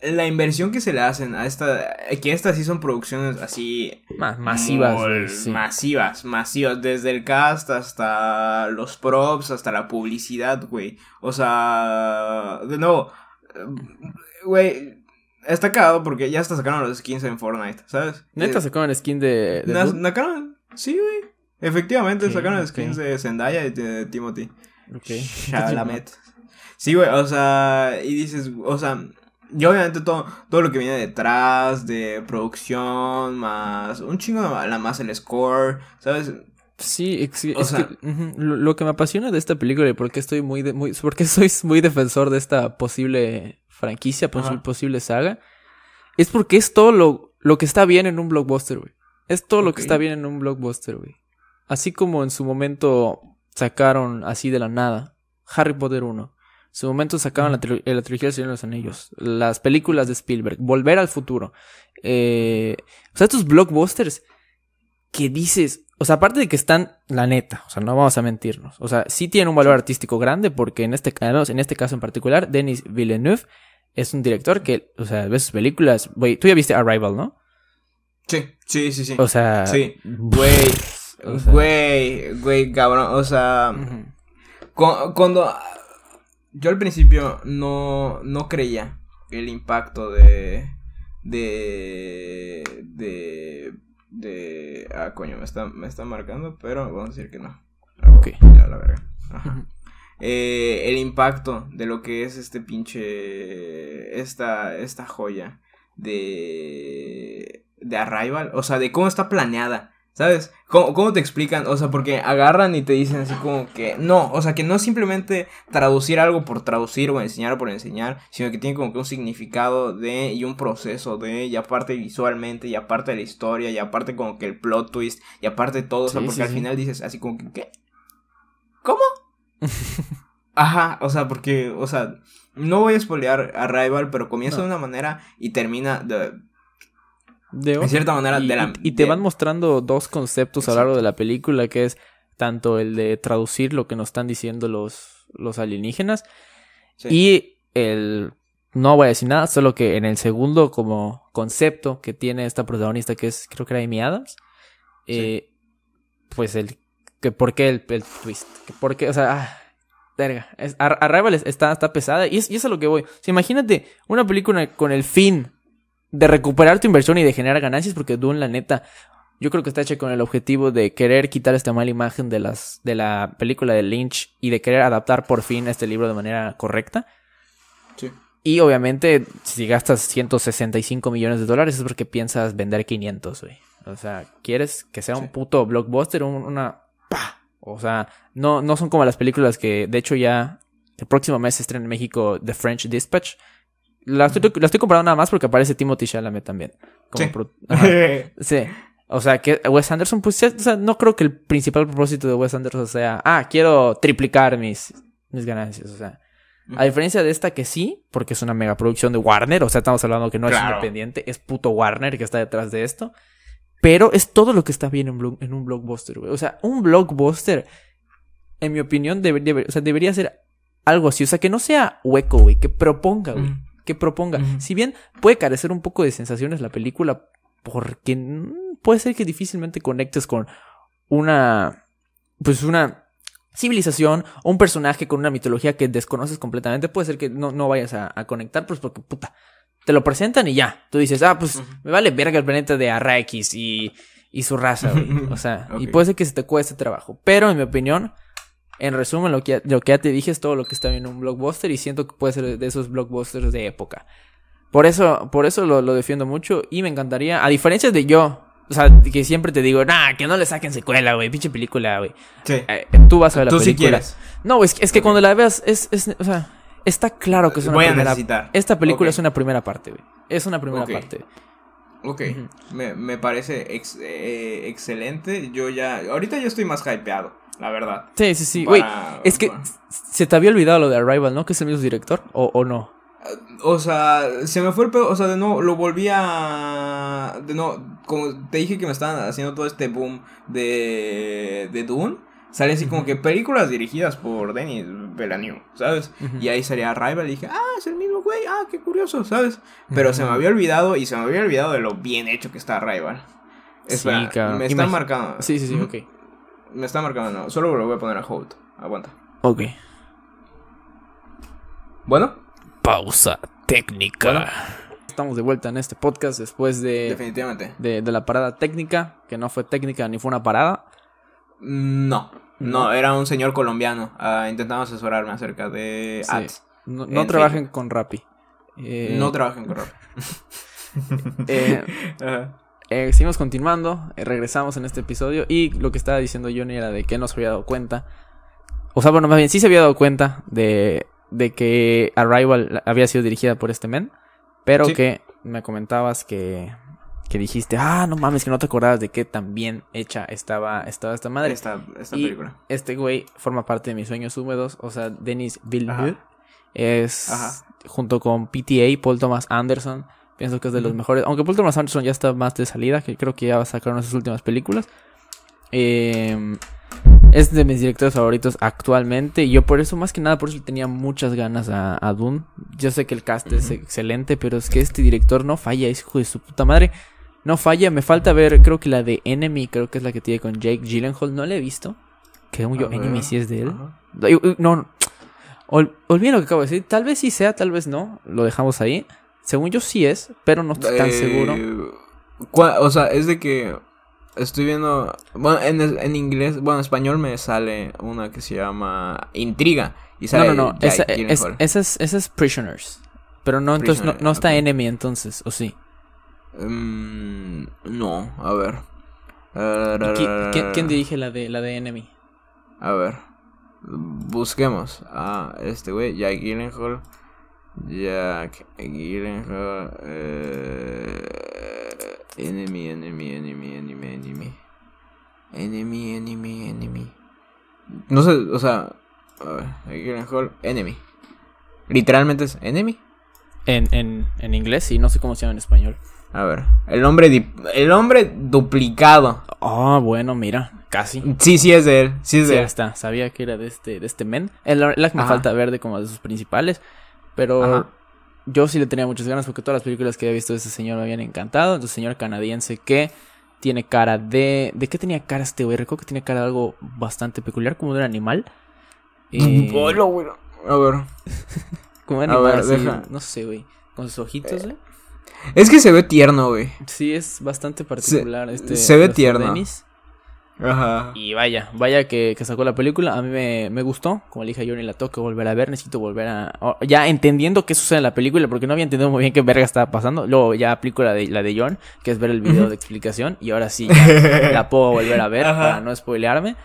la inversión que se le hacen a esta, que estas sí son producciones así Ma- masivas, muy güey, sí. masivas, masivas, desde el cast hasta los props, hasta la publicidad, güey. O sea, de nuevo, eh, güey, está cagado porque ya hasta sacaron los skins en Fortnite, ¿sabes? Neta Eh, sacaron skin de. de na- Doom? sacaron, sí, güey. Efectivamente, sacaron skins de Zendaya y de Timothy. Ok. [laughs] Chalamet. Sí, güey, o sea, y dices, o sea, y obviamente todo, todo lo que viene detrás de producción, más un chingo, la más el score, ¿sabes? Sí, ex- O es sea- que lo, lo que me apasiona de esta película y por qué estoy muy, de- muy por qué [laughs] soy muy defensor de esta posible franquicia, Ajá. posible saga, es porque es todo lo, lo que está bien en un blockbuster, güey. Es todo lo que está bien en un blockbuster, güey. Así como en su momento sacaron así de la nada Harry Potter 1. En su momento sacaron la, tri- la trilogía del Señor de los Anillos. Las películas de Spielberg. Volver al futuro. Eh, o sea, estos blockbusters que dices, o sea, aparte de que están, la neta, o sea, no vamos a mentirnos, o sea, sí tienen un valor artístico grande porque en este, en este caso en particular, Denis Villeneuve es un director que, o sea, ves sus películas, güey, tú ya viste Arrival, ¿no? Sí, sí, sí, sí. O sea, sí, güey, o sea- güey, güey, cabrón, o sea, cu- cuando yo al principio no, no creía el impacto de, de, de, de, ah, coño, me está, me está marcando, pero vamos a decir que no. Ah, Ok. Ya, la verga. Ajá. Eh, el impacto de lo que es este pinche. Esta, esta joya de. de Arrival. O sea, de cómo está planeada. ¿Sabes? ¿Cómo, ¿Cómo te explican? O sea, porque agarran y te dicen así como que. No, o sea, que no es simplemente traducir algo por traducir o enseñar por enseñar, sino que tiene como que un significado de. y un proceso de. y aparte visualmente, y aparte de la historia, y aparte como que el plot twist, y aparte todo. o sea, porque sí, al sí. final dices así como que. ¿Qué? ¿Cómo? [laughs] Ajá, o sea, porque, o sea, no voy a spoilear a Rival, pero comienza No. de una manera y termina de, De de cierta manera y, de la... y- y te de- van mostrando dos conceptos a lo largo de la película, que es tanto el de traducir lo que nos están diciendo los, los alienígenas Sí. y el... No voy a decir nada, solo que en el segundo como concepto que tiene esta protagonista, que es, creo que era Amy Adams, eh, pues el... que ¿Por qué el, el twist? Que ¿Por qué? O sea, ah, verga. Es, Ar- Arrival es- está, está pesada y es, y es a lo que voy. O sea, imagínate una película con el fin de recuperar tu inversión y de generar ganancias, porque Dune, la neta, yo creo que está hecha con el objetivo de querer quitar esta mala imagen de, las, de la película de Lynch y de querer adaptar por fin este libro de manera correcta. Sí. Y obviamente, si gastas 165 millones de dólares es porque piensas vender 500, güey. O sea, quieres que sea un puto blockbuster, un- una... ¡pah! O sea, no, no son como las películas que, de hecho, ya el próximo mes se estrena en México The French Dispatch. La estoy, la estoy comprando nada más porque aparece Timothy Chalamet también. Como Sí. pro- Ajá. [laughs] Sí. O sea, que Wes Anderson, pues, ya- o sea, no creo que el principal propósito de Wes Anderson sea, ah, quiero triplicar mis, mis ganancias. O sea, a diferencia de esta que sí, porque es una megaproducción de Warner, o sea, estamos hablando que no es independiente, es puto Warner que está detrás de esto. Pero es todo lo que está bien en, blo- en un blockbuster, güey. O sea, un blockbuster, en mi opinión, debe- debe- o sea, debería ser algo así. O sea, que no sea hueco, güey, que proponga, güey. Que proponga. Si bien puede carecer un poco de sensaciones la película, porque puede ser que difícilmente conectes con una. Pues una civilización o un personaje con una mitología que desconoces completamente. Puede ser que no, no vayas a, a conectar, pues porque puta. Te lo presentan y ya. Tú dices, ah, pues me vale verga el planeta de Arrakis y, y su raza, güey. [laughs] O sea, y puede ser que se te cueste trabajo. Pero en mi opinión, en resumen, lo que, ya- lo que ya te dije es todo lo que está en un blockbuster y siento que puede ser de esos blockbusters de época. Por eso, por eso lo, lo defiendo mucho y me encantaría, a diferencia de yo, o sea, que siempre te digo, nah, que no le saquen secuela, güey, pinche película, güey. Sí. Eh, tú vas a ver la Tú película. quieres. No, es, que- es que cuando la veas, es, es, o sea, está claro que es una Voy a primera necesitar. Esta película es una primera parte, güey. Es una primera Ok. parte. Ok, me, me parece ex- eh, excelente. Yo ya, ahorita yo estoy más hypeado, la verdad. Sí, sí, sí. Güey, es que para- se te había olvidado lo de Arrival, ¿no? Que es el mismo director, o, o no. O sea, se me fue el pedo, o sea, de nuevo, lo volví a... De nuevo, como te dije que me estaban haciendo todo este boom de, de Dune, sale así como que películas dirigidas por Denis Villeneuve, ¿sabes? Y ahí salía Rival y dije, ah, es el mismo güey, ah, qué curioso, ¿sabes? Pero se me había olvidado y se me había olvidado de lo bien hecho que está Rival. Sí, Espera, cabrón. me está marcando. Sí, sí, sí, ok. Me está marcando, no, solo lo voy a poner a hold. Aguanta. Ok. Bueno, Pausa técnica. Bueno. Estamos de vuelta en este podcast después de, definitivamente. de, de la parada técnica, que no fue técnica ni fue una parada. No, no, era un señor colombiano. ah, intentando asesorarme acerca de Sí. ads. No, no En trabajen con Rappi. Eh, No trabajen con [laughs] eh, [laughs] eh, seguimos continuando, eh, regresamos en este episodio y lo que estaba diciendo Johnny era de que no se había dado cuenta. O sea, bueno, más bien sí se había dado cuenta de, de que Arrival había sido dirigida por este men, pero Sí. que me comentabas que, que dijiste, ah, no mames, que no te acordabas de qué tan bien hecha estaba, estaba esta madre. esta, esta Y película. este güey forma parte de mis sueños húmedos, o sea, Denis Villeneuve Ajá. es Ajá. junto con PTA, Paul Thomas Anderson, pienso que es de los mejores, aunque Paul Thomas Anderson ya está más de salida, que creo que ya va a sacar una de sus últimas películas. Eh, es de mis directores favoritos actualmente y yo por eso, más que nada, por eso tenía muchas ganas a, a Dune. Yo sé que el cast es excelente, pero es que este director no falla, es hijo de su puta madre. No falla, me falta ver, creo que la de Enemy, creo que es la que tiene con Jake Gyllenhaal, no la he visto. Que yo, ver, Enemy sí es de él. No, no. Ol- olviden lo que acabo de decir. Tal vez sí sea, tal vez no. Lo dejamos ahí. Según yo sí es, pero no estoy tan Eh, seguro. cua- O sea, es de que estoy viendo. Bueno, en, en inglés, bueno, en español me sale una que se llama Intriga. Y No, sale no, no. Jake Esa, es, Gyllenhaal. esa, es, esa es Prisoners. Pero no, entonces no, no está. Enemy entonces, ¿o sí? Mm, no, a ver. ¿Y qui- ¿Quién, quién dirige la de, la de Enemy? A ver. Busquemos. Ah, este güey, Jack Gyllenhaal. Jack Gyllenhaal. Eh, enemy, enemy, enemy, enemy, enemy. Enemy, enemy, enemy. No sé, o sea, Gyllenhaal, Enemy. Literalmente es Enemy. En, en, en inglés y no sé cómo se llama en español. A ver, el hombre, el hombre duplicado. Ah, bueno, mira, casi. Sí, sí es de él, sí es Sí, de ya él. está. Sabía que era de este, de este men. Es la, que me falta ver de como de sus principales. Pero Ajá. yo sí le tenía muchas ganas porque todas las películas que había visto de ese señor me habían encantado. Entonces, señor canadiense que tiene cara de. ¿De qué tenía cara este güey? Recuerdo que tenía cara de algo bastante peculiar, como de un animal. Eh, [laughs] Hola, güey. A ver. [laughs] como un A animal ver, así, deja. No sé, güey. Con sus ojitos, güey. Es que se ve tierno, güey. Sí, es bastante particular este. se ve tierno. Dennis. Ajá. Y vaya, vaya que, que sacó la película. A mí me, me gustó. Como le dije a Johnny, la tengo que volver a ver. Necesito volver a. ya entendiendo qué sucede en la película, porque no había entendido muy bien qué verga estaba pasando. Luego ya aplico la de, la de John, que es ver el video de explicación. Y ahora sí [laughs] ya la puedo volver a ver Ajá. para no spoilearme.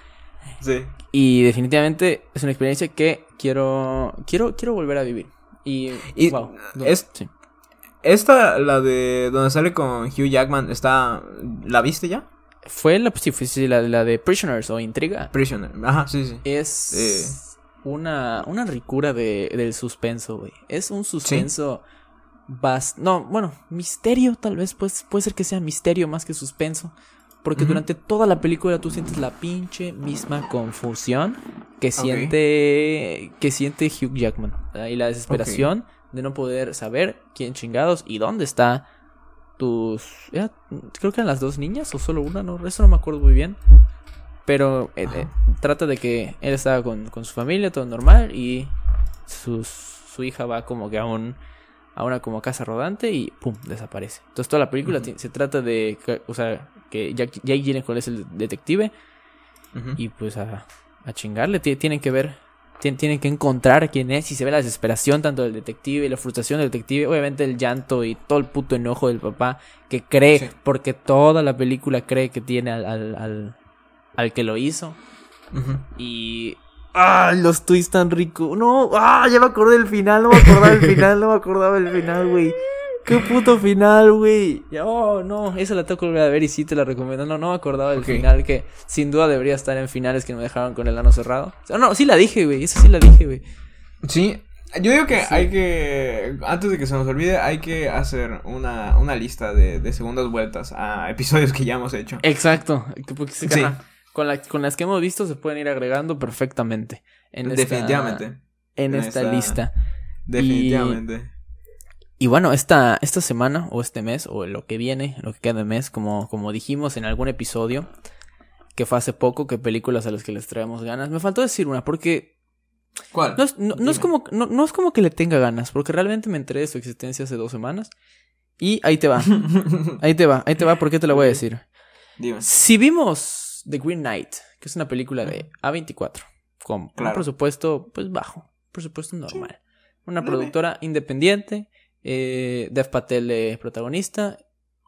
Sí. Y definitivamente es una experiencia que quiero. Quiero, quiero volver a vivir. Y. Y wow. es- sí. Esta, la de donde sale con Hugh Jackman, está. ¿La viste ya? Fue la, sí, fue, sí, la, la de Prisoners o Intriga. Prisoner. Ajá, sí, sí. Es Eh. una, una ricura de, del suspenso, güey. Es un suspenso bas- No, bueno, misterio tal vez. Pues, puede ser que sea misterio más que suspenso. Porque durante toda la película tú sientes la pinche misma confusión que siente, que siente Hugh Jackman. ¿verdad? Y la desesperación de no poder saber quién chingados y dónde está tus... era- creo que eran las dos niñas o solo una, no, eso no me acuerdo muy bien. Pero eh, eh, trata de que él estaba con, con su familia, todo normal, y sus- su hija va como que a un a una como casa rodante y pum, desaparece. Entonces toda la película se trata de, o sea, que Jack, Jake Gyllenhaal es el detective y pues a, a chingarle, ti- tienen que ver, tienen que encontrar quién es y se ve la desesperación tanto del detective y la frustración del detective, obviamente el llanto y todo el puto enojo del papá que cree, Sí. porque toda la película cree que tiene al, al, al, al que lo hizo. Y. ¡Ah! Los twists tan ricos. No, ¡ah! Ya me acordé del final. No me acordaba del final. No me acordaba del final, güey. ¡Qué puto final, güey! Oh, no. Esa la tengo que volver a ver y sí te la recomiendo. No, no me acordaba del final. Que sin duda debería estar en finales que me dejaron con el ano cerrado. O sea, no, sí la dije, güey. Esa sí la dije, güey. Sí, yo digo que hay que, antes de que se nos olvide, hay que hacer una, una lista de, de segundas vueltas a episodios que ya hemos hecho. Exacto. que- porque se- Sí. Con, la- con las que hemos visto se pueden ir agregando perfectamente. En esta- Definitivamente, En En esta, esta- lista. definitivamente. Y bueno, esta, esta semana o este mes o lo que viene, lo que queda de mes, como, como dijimos en algún episodio que fue hace poco, que películas a las que les traemos ganas. Me faltó decir una porque ¿Cuál? no es, no, no es como, no, no es como que le tenga ganas, porque realmente me enteré de su existencia hace dos semanas. Y ahí te va, [laughs] ahí te va, ahí te va, ¿por qué te la voy a decir? Dime. Si vimos The Green Knight, que es una película de A24, con un Claro. presupuesto pues bajo, presupuesto normal. Una productora independiente, eh, Dev Patel de protagonista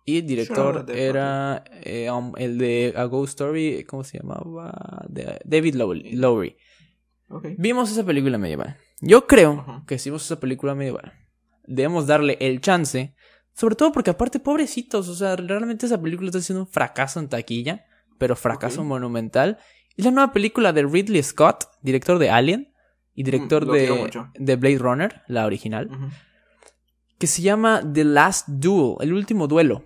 y el director Sure, era eh, um, el de A Ghost Story, ¿cómo se llamaba? De- David Low- Lowry. Vimos esa película medieval. Yo creo que si vimos esa película medieval, debemos darle el chance, sobre todo porque aparte pobrecitos, o sea, realmente esa película está siendo un fracaso en taquilla, pero fracaso monumental. Y la nueva película de Ridley Scott, director de Alien y director Mm, de, de Blade Runner, la original. Que se llama The Last Duel, el último duelo.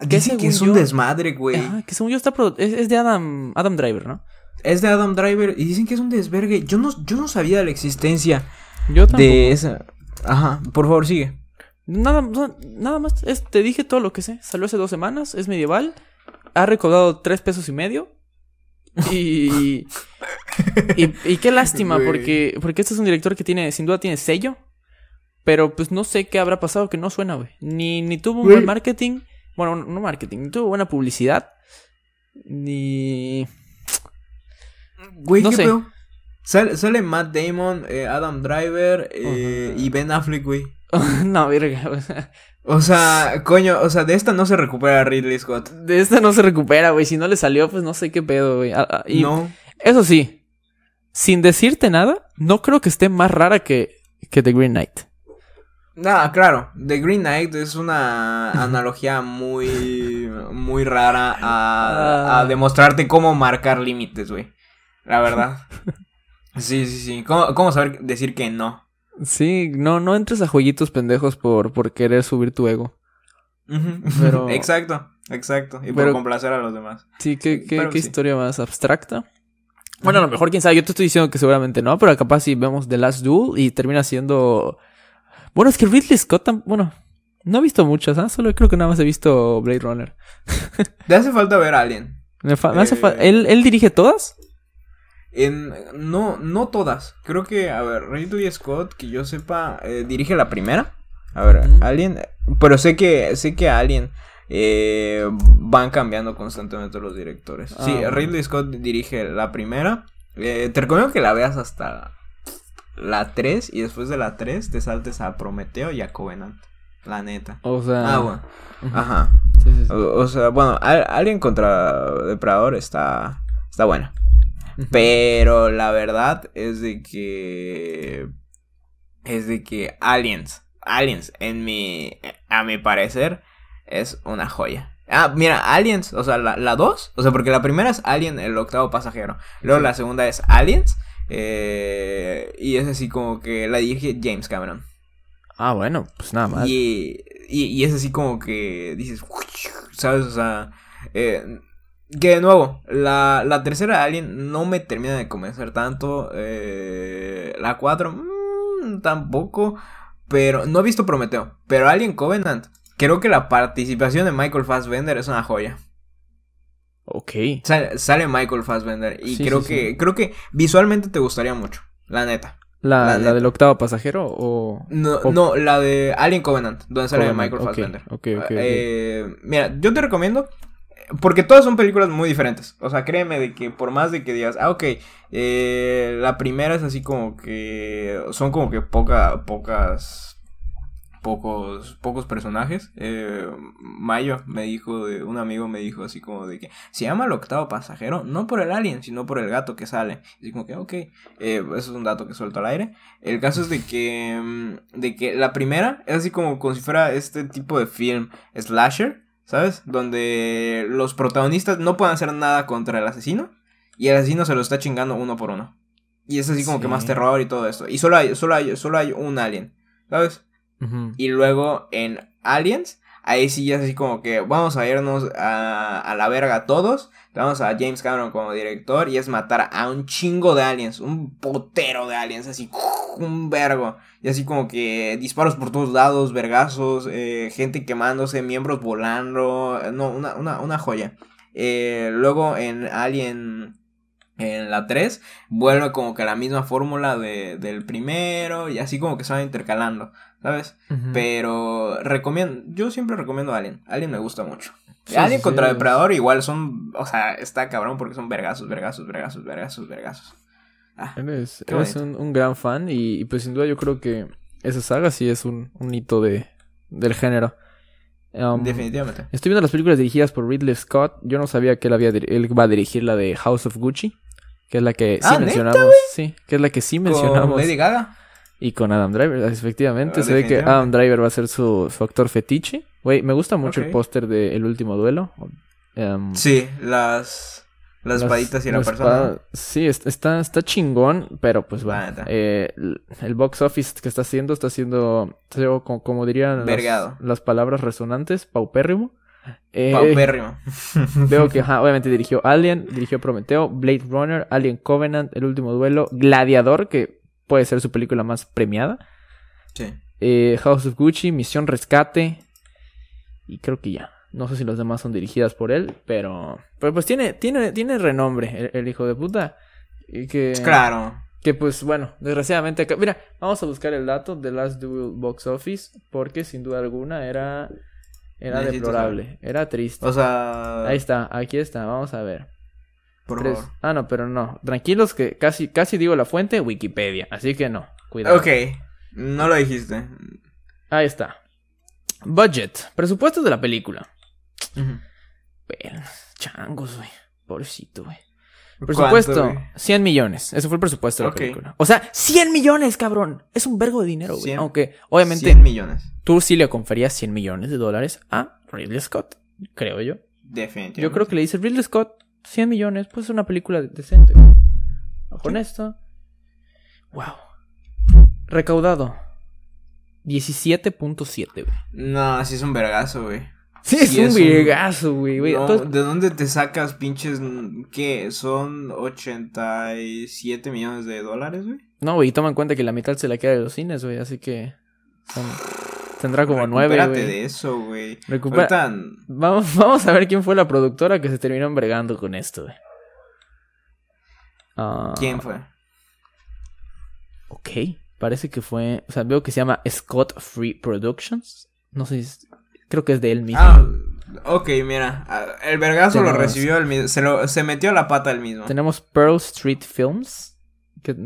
Que Dicen que es un yo- desmadre, güey. Ajá, que según yo está es, es de Adam, Adam Driver, ¿no? Es de Adam Driver y dicen que es un desvergue. Yo no, yo no sabía de la existencia Yo tampoco. de esa. Ajá, por favor, sigue. Nada, nada más, es- te dije todo lo que sé. Salió hace dos semanas, es medieval. Ha recaudado tres pesos y medio. Y, [laughs] y, y qué lástima, porque, porque este es un director que tiene, sin duda tiene sello. Pero pues no sé qué habrá pasado que no suena, güey. Ni, ni tuvo un buen marketing. Bueno, no marketing, ni tuvo buena publicidad. Ni. Güey, No ¿qué sé. pedo? Sale, sale Matt Damon, eh, Adam Driver eh, y Ben Affleck, güey. [laughs] no, verga. o sea, O sea, coño, o sea, de esta no se recupera Ridley Scott. De esta no se recupera, güey. Si no le salió, pues no sé qué pedo, güey. Ah, ah, y- No. Eso sí, sin decirte nada, no creo que esté más rara que, que The Green Knight. Nada, claro. The Green Knight es una [laughs] analogía muy, muy rara a, Ah. a demostrarte cómo marcar límites, güey. La verdad. [laughs] Sí, sí, sí. ¿Cómo, cómo saber decir que no? Sí, no, no entres a jueguitos pendejos por, por querer subir tu ego. Pero- [laughs] exacto, exacto. Y por complacer a los demás. Sí, qué, qué, qué sí. historia más abstracta. Bueno, a lo mejor, quién sabe, yo te estoy diciendo que seguramente no, pero capaz si vemos The Last Duel y termina siendo... Bueno, es que Ridley Scott, bueno, no he visto muchas, ¿ah? Solo creo que nada más he visto Blade Runner. [laughs] Te hace falta ver Alien. Me, fa- me hace fa- Eh. ¿Él, ¿Él dirige todas? En, no, no todas. Creo que, a ver, Ridley Scott, que yo sepa, eh, dirige la primera. A ver, Ujú. Alien. Pero sé que, sé que Alien eh, van cambiando constantemente los directores. Ah, sí, bueno. Ridley Scott dirige la primera. Eh, te recomiendo que la veas hasta la 3 y después de la 3 te saltes a Prometeo y a Covenant. La neta. O sea... Ah, bueno. Ajá. Sí, sí, sí. O, o sea, bueno, Al- Alien contra Depredador está, está buena. Ujú. Pero la verdad es de que. Es de que Aliens. Aliens, en mi. A mi parecer, es una joya. Ah, mira, Aliens, o sea, la, la 2. O sea, porque la primera es Alien, el octavo pasajero. Luego la segunda es Aliens. Eh, y es así como que la dirige James Cameron. Ah, bueno, pues nada más. Y, y, y es así como que dices, ¿sabes? O sea, eh, que de nuevo, la, la tercera Alien no me termina de convencer tanto. eh, la 4, mm, tampoco. Pero no he visto Prometeo. Pero Alien Covenant, creo que la participación de Michael Fassbender es una joya. Ok. Sale, sale Michael Fassbender y Sí, creo sí, que sí. creo que visualmente te gustaría mucho, la neta. ¿La, La la neta. del octavo pasajero o...? No, O- no, la de Alien Covenant, donde sale Covenant, Michael ok, Fassbender. ok, ok, ok. Eh, mira, yo te recomiendo, porque todas son películas muy diferentes. O sea, créeme de que por más de que digas, ah, ok, eh, la primera es así como que son como que poca, pocas, pocos, pocos personajes. Eh, Mayo me dijo, de, un amigo me dijo así como de que se llama el octavo pasajero, no por el alien, sino por el gato que sale. Así como que, ok, eh, eso es un dato que suelto al aire. El caso es de que, mm, de que la primera es así como, como si fuera este tipo de film slasher, ¿sabes? Donde los protagonistas no pueden hacer nada contra el asesino y el asesino se lo está chingando uno por uno. Y es así como que más terror y todo esto. Y solo hay, solo hay, solo hay un alien, ¿sabes? Y luego en Aliens, ahí sí ya es así como que vamos a irnos a, a la verga todos. Vamos a James Cameron como director y es matar a un chingo de aliens, un potero de aliens, así, un vergo. Y así como que disparos por todos lados, vergazos, eh, gente quemándose, miembros volando, no, una, una, una joya. Eh, luego en Alien, en la 3, vuelve como que la misma fórmula de, del primero y así como que se van intercalando, ¿sabes? Pero recomiendo, yo siempre recomiendo Alien. Alien me gusta mucho. Sí, Alien sí, contra sí. Depredador igual son, o sea, está cabrón porque son vergazos, vergazos, vergazos, vergazos, vergazos. Ah, Eres, eres un, un gran fan y, y, pues sin duda yo creo que esa saga sí es un, un hito de, del género. Um, definitivamente. Estoy viendo las películas dirigidas por Ridley Scott. Yo no sabía que él, había, él va a dirigir la de House of Gucci, que es la que sí Ah, ¿neta, mencionamos. Sí, que es la que sí Con mencionamos. Lady Gaga. Y con Adam Driver, efectivamente. Ah, se ve que. Adam Driver va a ser su, su actor fetiche. Güey, me gusta mucho el póster de El último duelo. Um, Sí, las, las Las- espaditas y la persona. Sí, es- está, está chingón, pero pues va. neta. eh, el, box office que está haciendo, está haciendo, como, como dirían las, las palabras resonantes, paupérrimo. Eh, Paupérrimo. [laughs] veo que ajá, obviamente dirigió Alien, dirigió Prometeo, Blade Runner, Alien Covenant, El último duelo, Gladiador, que puede ser su película más premiada. Sí. eh, House of Gucci, Misión Rescate. Y creo que ya. No sé si los demás son dirigidas por él, pero. Pero pues tiene, tiene, tiene renombre el, el hijo de puta. Y que. Claro. Que pues bueno, desgraciadamente. acá- Mira, vamos a buscar el dato de Last Duel Box Office. Porque sin duda alguna era. Era Necesito deplorable. Era triste. O sea, Ahí está, aquí está, vamos a ver. Por Tres- favor. Ah, no, pero no. Tranquilos que casi, casi digo la fuente, Wikipedia. Así que no, cuidado. Ok, no lo dijiste. Ahí está. Budget. Presupuesto de la película. Pero, changos, güey. Pobrecito, güey. ¿Cuánto, Presupuesto, güey? 100 millones. Ese fue el presupuesto de la película. O sea, 100 millones, cabrón. Es un vergo de dinero, güey. 100. Aunque, obviamente, 100 millones. tú sí le conferías 100 millones de dólares a Ridley Scott. Creo yo. Definitivamente. Yo creo que le dice Ridley Scott, 100 millones, pues es una película decente. güey. Con Sí. esto. Wow. Recaudado. 17.7, güey. No, así es un vergazo, güey. Sí, es Sí, un virgazo, güey. güey. No, Entonces, ¿De dónde te sacas pinches, qué? Son 87 millones de dólares, güey. No, güey, toma en cuenta que la mitad se la queda de los cines, güey, así que son- tendrá como nueve, güey. de eso, güey. Recupera- Ahorita, Vamos, [laughs] vamos a ver quién fue la productora que se terminó embregando con esto, güey. Ah, ¿quién fue? Ok, parece que fue, o sea, veo que se llama Scott Free Productions. No sé, si es- creo que es de él mismo. Ah, ok, mira. El vergazo lo recibió el mismo. Se, lo, se metió la pata el mismo. Tenemos Pearl Street Films, que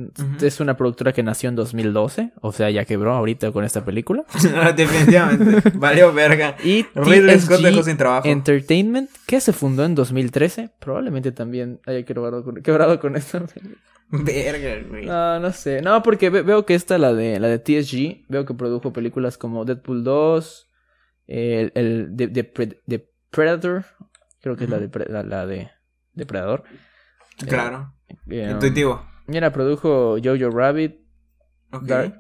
es una productora que nació en 2012, o sea, ya quebró ahorita con esta película. [laughs] Definitivamente. [laughs] Valió verga. Y Scott dejó sin trabajo. Entertainment, que se fundó en 2013, probablemente también haya quebrado con, quebrado con esto. Verga, güey. No, no sé. No, porque ve- veo que esta, la de, la de TSG, veo que produjo películas como Deadpool 2, el, el de, de Pred- de Predator, creo que es la de, la, la de Depredador. Claro. Eh, Intuitivo. Mira, produjo Jojo Rabbit.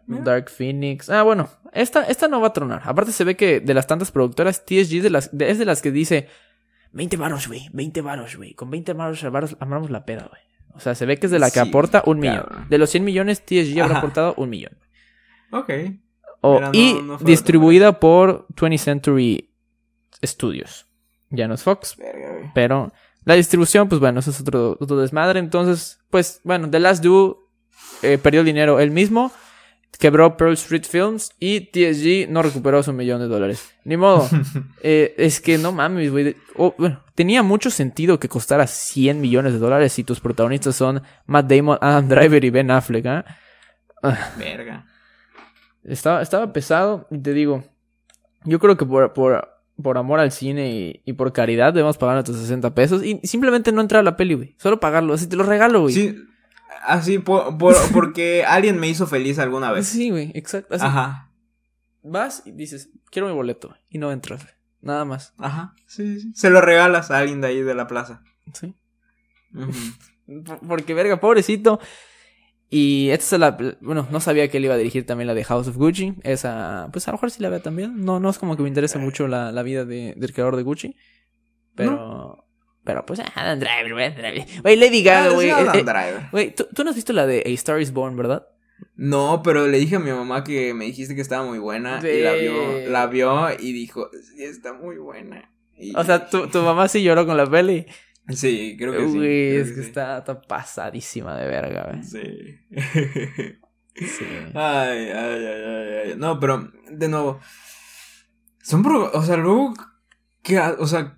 Dark, Phoenix. Ah, bueno, esta, esta no va a tronar. Aparte se ve que de las tantas productoras, TSG de las, de- es de las que dice 20 varos, güey, 20 varos, güey. Con 20 varos armamos la peda, güey. O sea, se ve que es de la que Sí, aporta un millón. De los 100 millones, TSG habrá aportado un millón. Ok. No- y no distribuida por 20th Century Studios. Ya no es Fox, Verga, pero la distribución, pues bueno, eso es otro, otro desmadre. Entonces, pues bueno, The Last Duo eh, perdió dinero él mismo, quebró Pearl Street Films y TSG no recuperó su millón de dólares. Ni modo. [laughs] Eh, es que no mames, güey. oh, bueno, tenía mucho sentido que costara 100 millones de dólares si tus protagonistas son Matt Damon, Adam Driver y Ben Affleck. Ah, Verga. Estaba, estaba pesado y te digo, yo creo que por, por, por amor al cine y, y por caridad debemos pagar nuestros 60 pesos y simplemente no entrar a la peli, güey. Solo pagarlo, así te lo regalo, güey. Sí. Así, por, por- [laughs] porque alguien me hizo feliz alguna vez. Sí, güey, exacto. Así, Ajá. vas y dices, quiero mi boleto y no entras, güey. Nada más. Ajá. Sí, sí. Se lo regalas a alguien de ahí de la plaza. Sí. [laughs] Porque, verga, pobrecito. Y esta es la. Bueno, no sabía que él iba a dirigir también la de House of Gucci. Esa. Pues a lo mejor sí la veo también. No, no es como que me interese mucho la, la vida de- del creador de Gucci. Pero. Pero pues, ah, Adam Driver, güey. Güey, Lady Gaga, Ah, güey. eh, eh, Driver. Güey, ¿tú, tú no has visto la de A Star is Born, ¿verdad? No, pero le dije a mi mamá que me dijiste que estaba muy buena y la vio, la vio y dijo, sí, está muy buena. Y- O sea, tu, tu mamá sí lloró con la peli. Sí, creo que sí. Creo es que sí. está, está pasadísima de verga, güey. Sí. Sí. [laughs] Ay, ay, ay, ay, ay. No, pero, de nuevo. Son pro. O sea, luego. ¿Qué ha- O sea.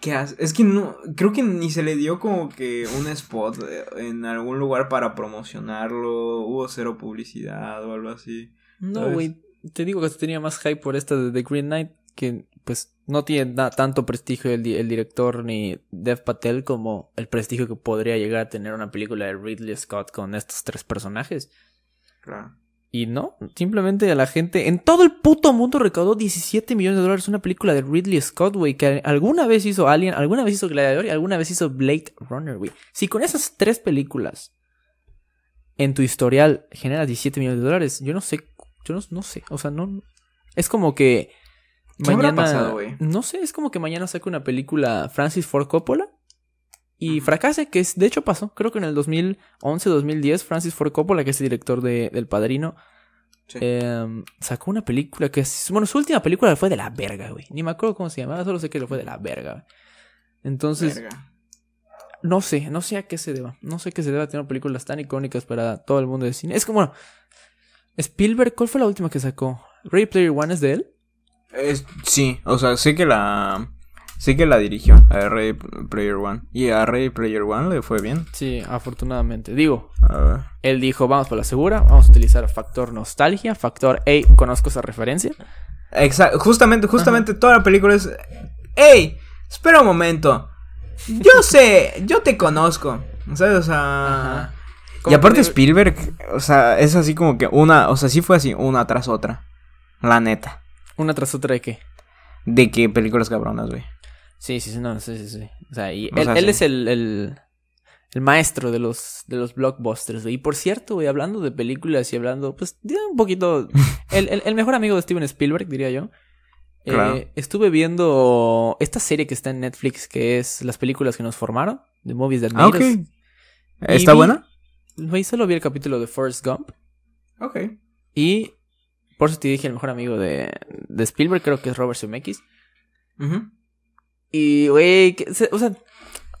¿Qué hace? Es que no. Creo que ni se le dio como que un spot eh, en algún lugar para promocionarlo. Hubo cero publicidad o algo así. No, güey. Te digo que tenía más hype por esta de The Green Knight. Que pues no tiene tanto prestigio el, di- el director ni Dev Patel como el prestigio que podría llegar a tener una película de Ridley Scott con estos tres personajes. Claro. Y no, simplemente a la gente en todo el puto mundo recaudó 17 millones de dólares una película de Ridley Scott, güey, que alguna vez hizo Alien, alguna vez hizo Gladiador y alguna vez hizo Blade Runner, güey. Si con esas tres películas en tu historial generas 17 millones de dólares, yo no sé, yo no, no sé, o sea, no... Es como que ¿Qué habrá mañana... pasado, güey? no sé, es como que mañana saque una película Francis Ford Coppola y fracase, que es, de hecho pasó, creo que en el 2011, 2010, Francis Ford Coppola, que es el director de, del Padrino, Sí. em, sacó una película que es, bueno, su última película fue de la verga, güey. Ni me acuerdo cómo se llamaba, solo sé que lo fue de la verga. güey. Entonces, Verga. no sé, no sé a qué se deba. No sé a qué se deba tener películas tan icónicas para todo el mundo de cine. Es como, bueno, Spielberg, ¿cuál fue la última que sacó? Ray Player One es de él. Es- sí, o sea, sé que la. Sé que la dirigió a Ray Player One. Y a Ray Player One le fue bien. Sí, afortunadamente. Digo, A ver. él dijo, vamos por la segura, vamos a utilizar factor nostalgia, factor, hey, conozco esa referencia. Exa- justamente, justamente toda la película es. ¡Ey! Espera un momento. Yo sé, yo te conozco. ¿Sabes? O sea. Ajá. Y aparte Spielberg, o sea, es así como que una, o sea, sí fue así, una tras otra. La neta. Una tras otra de qué. De que películas cabronas, güey. Sí, sí, sí, no, sí, sí, sí. O sea, y O él, sea, él sí. es el, el- el maestro de los, de los blockbusters. güey. Y por cierto, güey, hablando de películas y hablando, pues, de un poquito. [laughs] El, el- el mejor amigo de Steven Spielberg, diría yo. Eh, Claro. estuve viendo esta serie que está en Netflix, que es Las películas que nos formaron, The Movies That Ah, Made ok. Us. ¿Está vi- buena? Güey, solo vi el capítulo de Forrest Gump. Ok. Y por eso te dije el mejor amigo de, de Spielberg, creo que es Robert Zemeckis. Y, güey, o sea,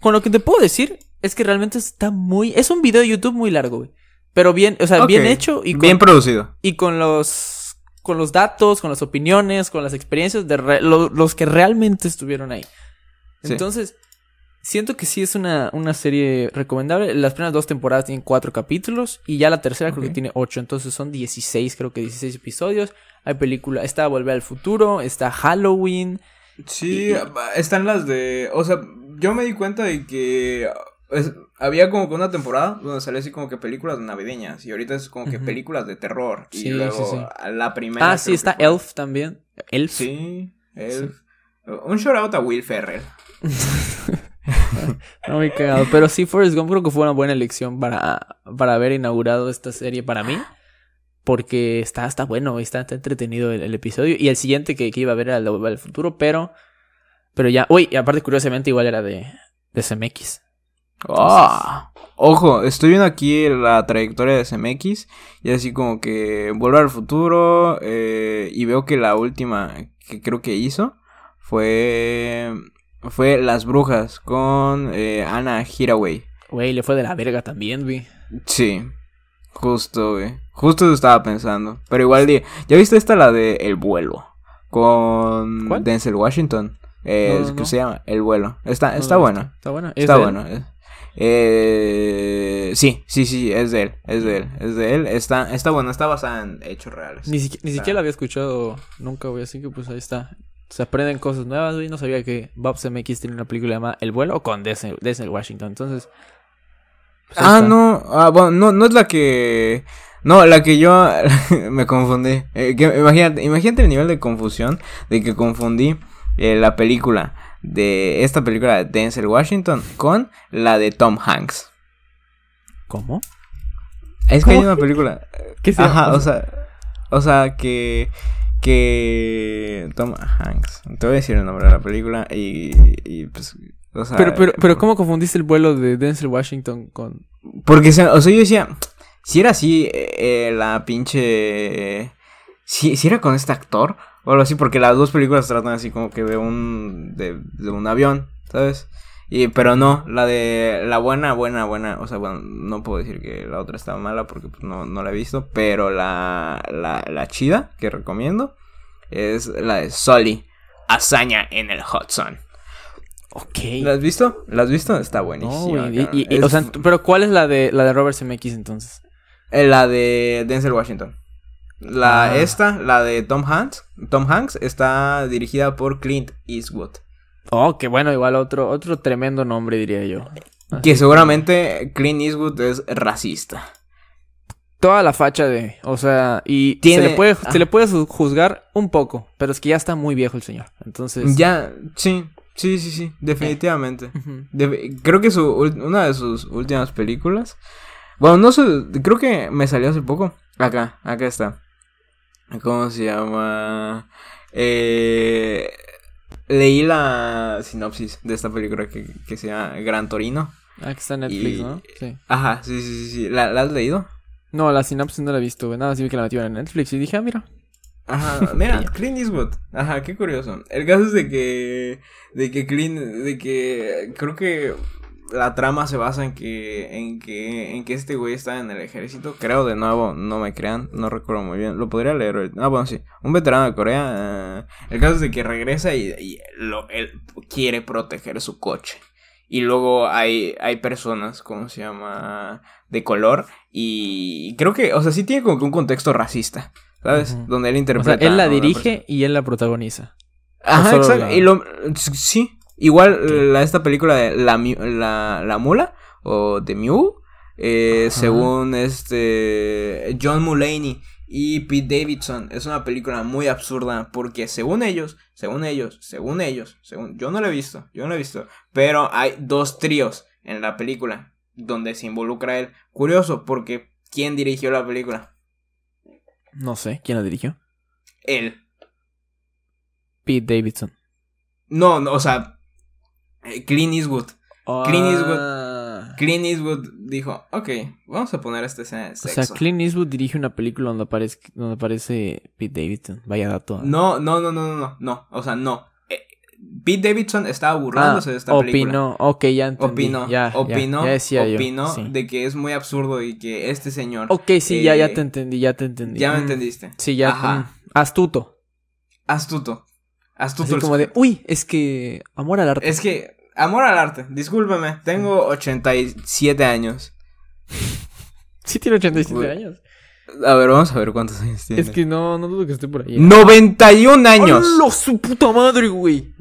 con lo que te puedo decir es que realmente está muy... Es un video de YouTube muy largo, güey. Pero bien, o sea, bien hecho y con, Bien producido. y con los con los datos, con las opiniones, con las experiencias de re- lo- los que realmente estuvieron ahí. Sí. Entonces, siento que sí es una, una serie recomendable. Las primeras dos temporadas tienen cuatro capítulos y ya la tercera creo que tiene ocho. Entonces son 16, creo que 16 episodios. Hay película, está Volver al Futuro, está Halloween. Sí, están las de. O sea, yo me di cuenta de que. es- había como que una temporada donde salía así como que películas navideñas. Y ahorita es como que películas de terror. Sí, y luego sí, sí. la primera. Ah, sí, está Elf también. Elf. Sí, Elf. Un shout out a Will Ferrell. [laughs] [laughs] No, muy cagado. Pero sí, Forrest Gump creo que fue una buena elección para, para haber inaugurado esta serie para mí. Porque está, está bueno, está, está entretenido el, episodio. Y el siguiente que, iba a ver era el de Volver al Futuro, pero. Pero ya. Uy, aparte, curiosamente, igual era de, de CMX. Ah, ojo, estoy viendo aquí la trayectoria de SMX y así como que vuelve al futuro eh, y veo que la última que creo que hizo fue fue Las Brujas con eh, Anna Hiraway. Güey, le fue de la verga también, güey. Sí, justo, güey. Justo eso estaba pensando. Pero igual, di- ¿ya viste esta la de El vuelo? Con ¿Cuál? Denzel Washington. Eh, No, no. se llama El vuelo. Está, está buena. Está buena. ¿Es Está bueno. eh. Sí, sí, sí, es de él, es de él, es de él. Está, está bueno, está basada en hechos reales. Ni, ni siquiera la había escuchado nunca, güey. Así que pues ahí está. Se aprenden cosas nuevas, güey. No sabía que Bob CMX tiene una película llamada El vuelo con Denzel, Denzel Washington. Entonces. pues, Ah, está. no, ah, bueno, no, no es la que... No, la que yo [laughs] me confundí. Eh, que- imagínate, imagínate el nivel de confusión de que confundí eh, la película de esta película de Denzel Washington con la de Tom Hanks. ¿Cómo? Es que hay una película. ¿Qué se Ajá, o sea, o sea que que Tom Hanks. Te voy a decir el nombre de la película y, y pues, o sea, Pero, pero, pero, ¿cómo confundiste el vuelo de Denzel Washington con. porque o sea, yo decía, si era así eh, eh, la pinche si, si era con este actor o algo así porque las dos películas tratan así como que de un de, de un avión, ¿sabes? Y, pero no, la de la buena, buena, buena, o sea, bueno, no puedo decir que la otra estaba mala porque pues, no, no la he visto, pero la, la, la chida que recomiendo es la de Sully, hazaña en el Hudson. Ok. ¿La has visto? ¿La has visto? Está buenísima. No. Y- cabrón. y- y- Es- o sea, pero ¿cuál es la de la de Robert Zemeckis entonces? eh, la de Denzel Washington. La Ah. esta, la de Tom Hanks, Tom Hanks está dirigida por Clint Eastwood. Oh, que bueno, igual otro, otro tremendo nombre, diría yo. Que seguramente Clint Eastwood es racista. Toda la facha de. O sea, y Tiene- se, le puede, ah. se le puede su- juzgar un poco, pero es que ya está muy viejo el señor. Entonces. Ya, sí, sí, sí, sí, definitivamente. De- creo que su una de sus últimas películas. Bueno, no sé, creo que me salió hace poco. Acá, acá está. ¿Cómo se llama? Eh, leí la sinopsis de esta película que, que se llama Gran Torino. Ah, que está en Netflix, Y- ¿no? Sí. Ajá, sí, sí, sí, sí. ¿La, la has leído? No, la sinopsis no la he visto, güey. Nada, sí vi que la metieron en Netflix y dije, ah, mira. Ajá, [laughs] mira, Clint Eastwood. Ajá, qué curioso. El caso es de que. De que Clint. De que. Creo que. La trama se basa en que. En que. En que este güey está en el ejército. Creo de nuevo, no me crean. No recuerdo muy bien. Lo podría leer. Ah, bueno, sí. Un veterano de Corea. eh, el caso es de que regresa y, y lo, él quiere proteger su coche. Y luego hay, hay personas, ¿cómo se llama? De color. Y creo que, o sea, sí tiene como que un contexto racista. ¿Sabes? Donde él O sea, interpreta. él la dirige y él la protagoniza. Ajá, exacto. la- Y lo, sí. Igual la, esta película de la, la, la Mula o The Mule. eh, según este John Mulaney y Pete Davidson es una película muy absurda porque según ellos, según ellos, según ellos, según yo no la he visto, yo no la he visto, pero hay dos tríos en la película donde se involucra él. Curioso, porque ¿quién dirigió la película? No sé, ¿quién la dirigió? Él. Pete Davidson. No, no, o sea, eh, Clint Eastwood. Clint Eastwood. Ah. Clint Eastwood dijo, ok, vamos a poner este escena de O sexo. sea, Clint Eastwood dirige una película donde aparece, donde aparece Pete Davidson. Vaya dato. ¿eh? No, no, no, no, no, no, no, o sea, no. Eh, Pete Davidson estaba burlándose de esta película. opinó. Ok, ya entendí. Opinó, ya, ya, opinó, ya decía yo, sí. de que es muy absurdo y que este señor... Ok, sí, ya, ya te entendí, ya te entendí. Ya me Mm, entendiste. Sí, ya. Ajá. mm, astuto. Astuto. Así como de, uy, es que amor al arte. Es que, amor al arte, discúlpeme, tengo 87 años. [laughs] Sí tiene 87 Güey. años. A ver, vamos a ver cuántos años tiene. Es que no, no dudo que esté por ahí. ¿eh? 91 años. ¡Hola, su puta madre, güey!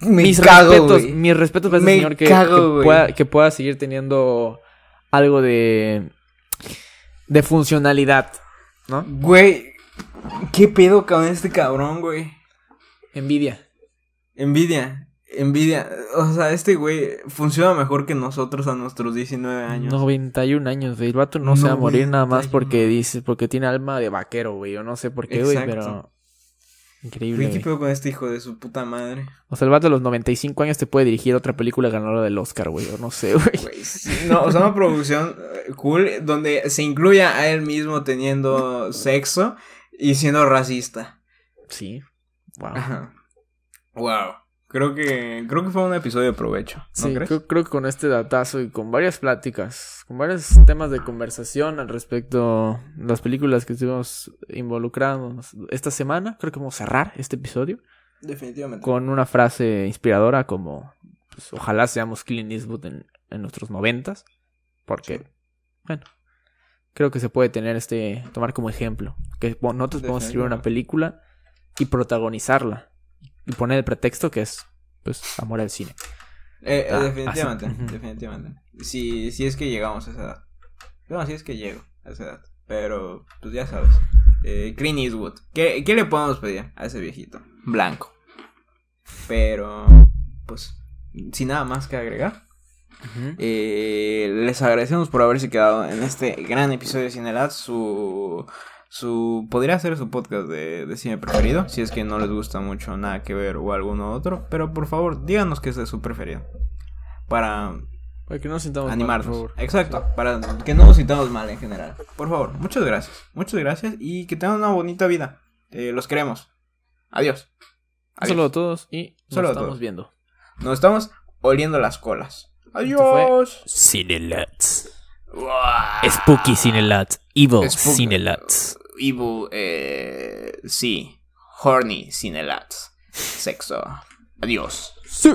Me mis cago, respetos, güey. mis respetos para ese señor que, cago, que pueda, que pueda seguir teniendo algo de de funcionalidad, ¿no? Güey, ¿qué pedo con este cabrón, güey? Envidia. Envidia, envidia. O sea, este güey funciona mejor que nosotros a nuestros 19 años. 91 años, güey. El vato no se va a morir nada más 91. porque dice, porque tiene alma de vaquero, güey. Yo no sé por qué, güey, pero increíble. ¿qué pedo con este hijo de su puta madre? O sea, el vato a los 95 años te puede dirigir otra película ganadora del Oscar, güey. Yo no sé, güey. Güey, sí, no, o sea, una producción eh, cool donde se incluya a él mismo teniendo sexo y siendo racista. Sí. Wow. Ajá. Wow. Creo que creo que fue un episodio de provecho, ¿no Sí, crees? creo, creo que con este datazo y con varias pláticas, con varios temas de conversación al respecto de las películas que estuvimos involucrados esta semana, creo que vamos a cerrar este episodio Definitivamente. con una frase inspiradora como pues, ojalá seamos Clint Eastwood en, en nuestros noventas, porque, bueno, creo que se puede tener este, tomar como ejemplo, que bueno, nosotros podemos escribir una película y protagonizarla y poner el pretexto que es, pues, amor al cine. Eh, eh, Ah, definitivamente, así. Definitivamente. Si, si es que llegamos a esa edad. No, si es que llego a esa edad. Pero, pues ya sabes. Eh, Clint Eastwood. ¿Qué, ¿Qué le podemos pedir a ese viejito? Blanco. Pero, pues, sin nada más que agregar. Eh, les agradecemos por haberse quedado en este gran episodio de Cinelat. Su, su podría ser su podcast de, de cine preferido. Si es que no les gusta mucho nada que ver o alguno otro. Pero por favor, díganos que ese es su preferido. Para Para que no nos sintamos mal, animarnos. por favor. Exacto. Para que no nos sintamos mal en general. Por favor, muchas gracias. Muchas gracias. Y que tengan una bonita vida. Eh, los queremos. Adiós. Un Adiós. saludo a todos y nos Saludo a estamos todos. viendo. Nos estamos oliendo las colas. Adiós. Cinelats. Spooky Cinelats. Evil Spook- Cinelats. Evil, eh, sí. Horny Cinelats. Sexo. Adiós. Sí.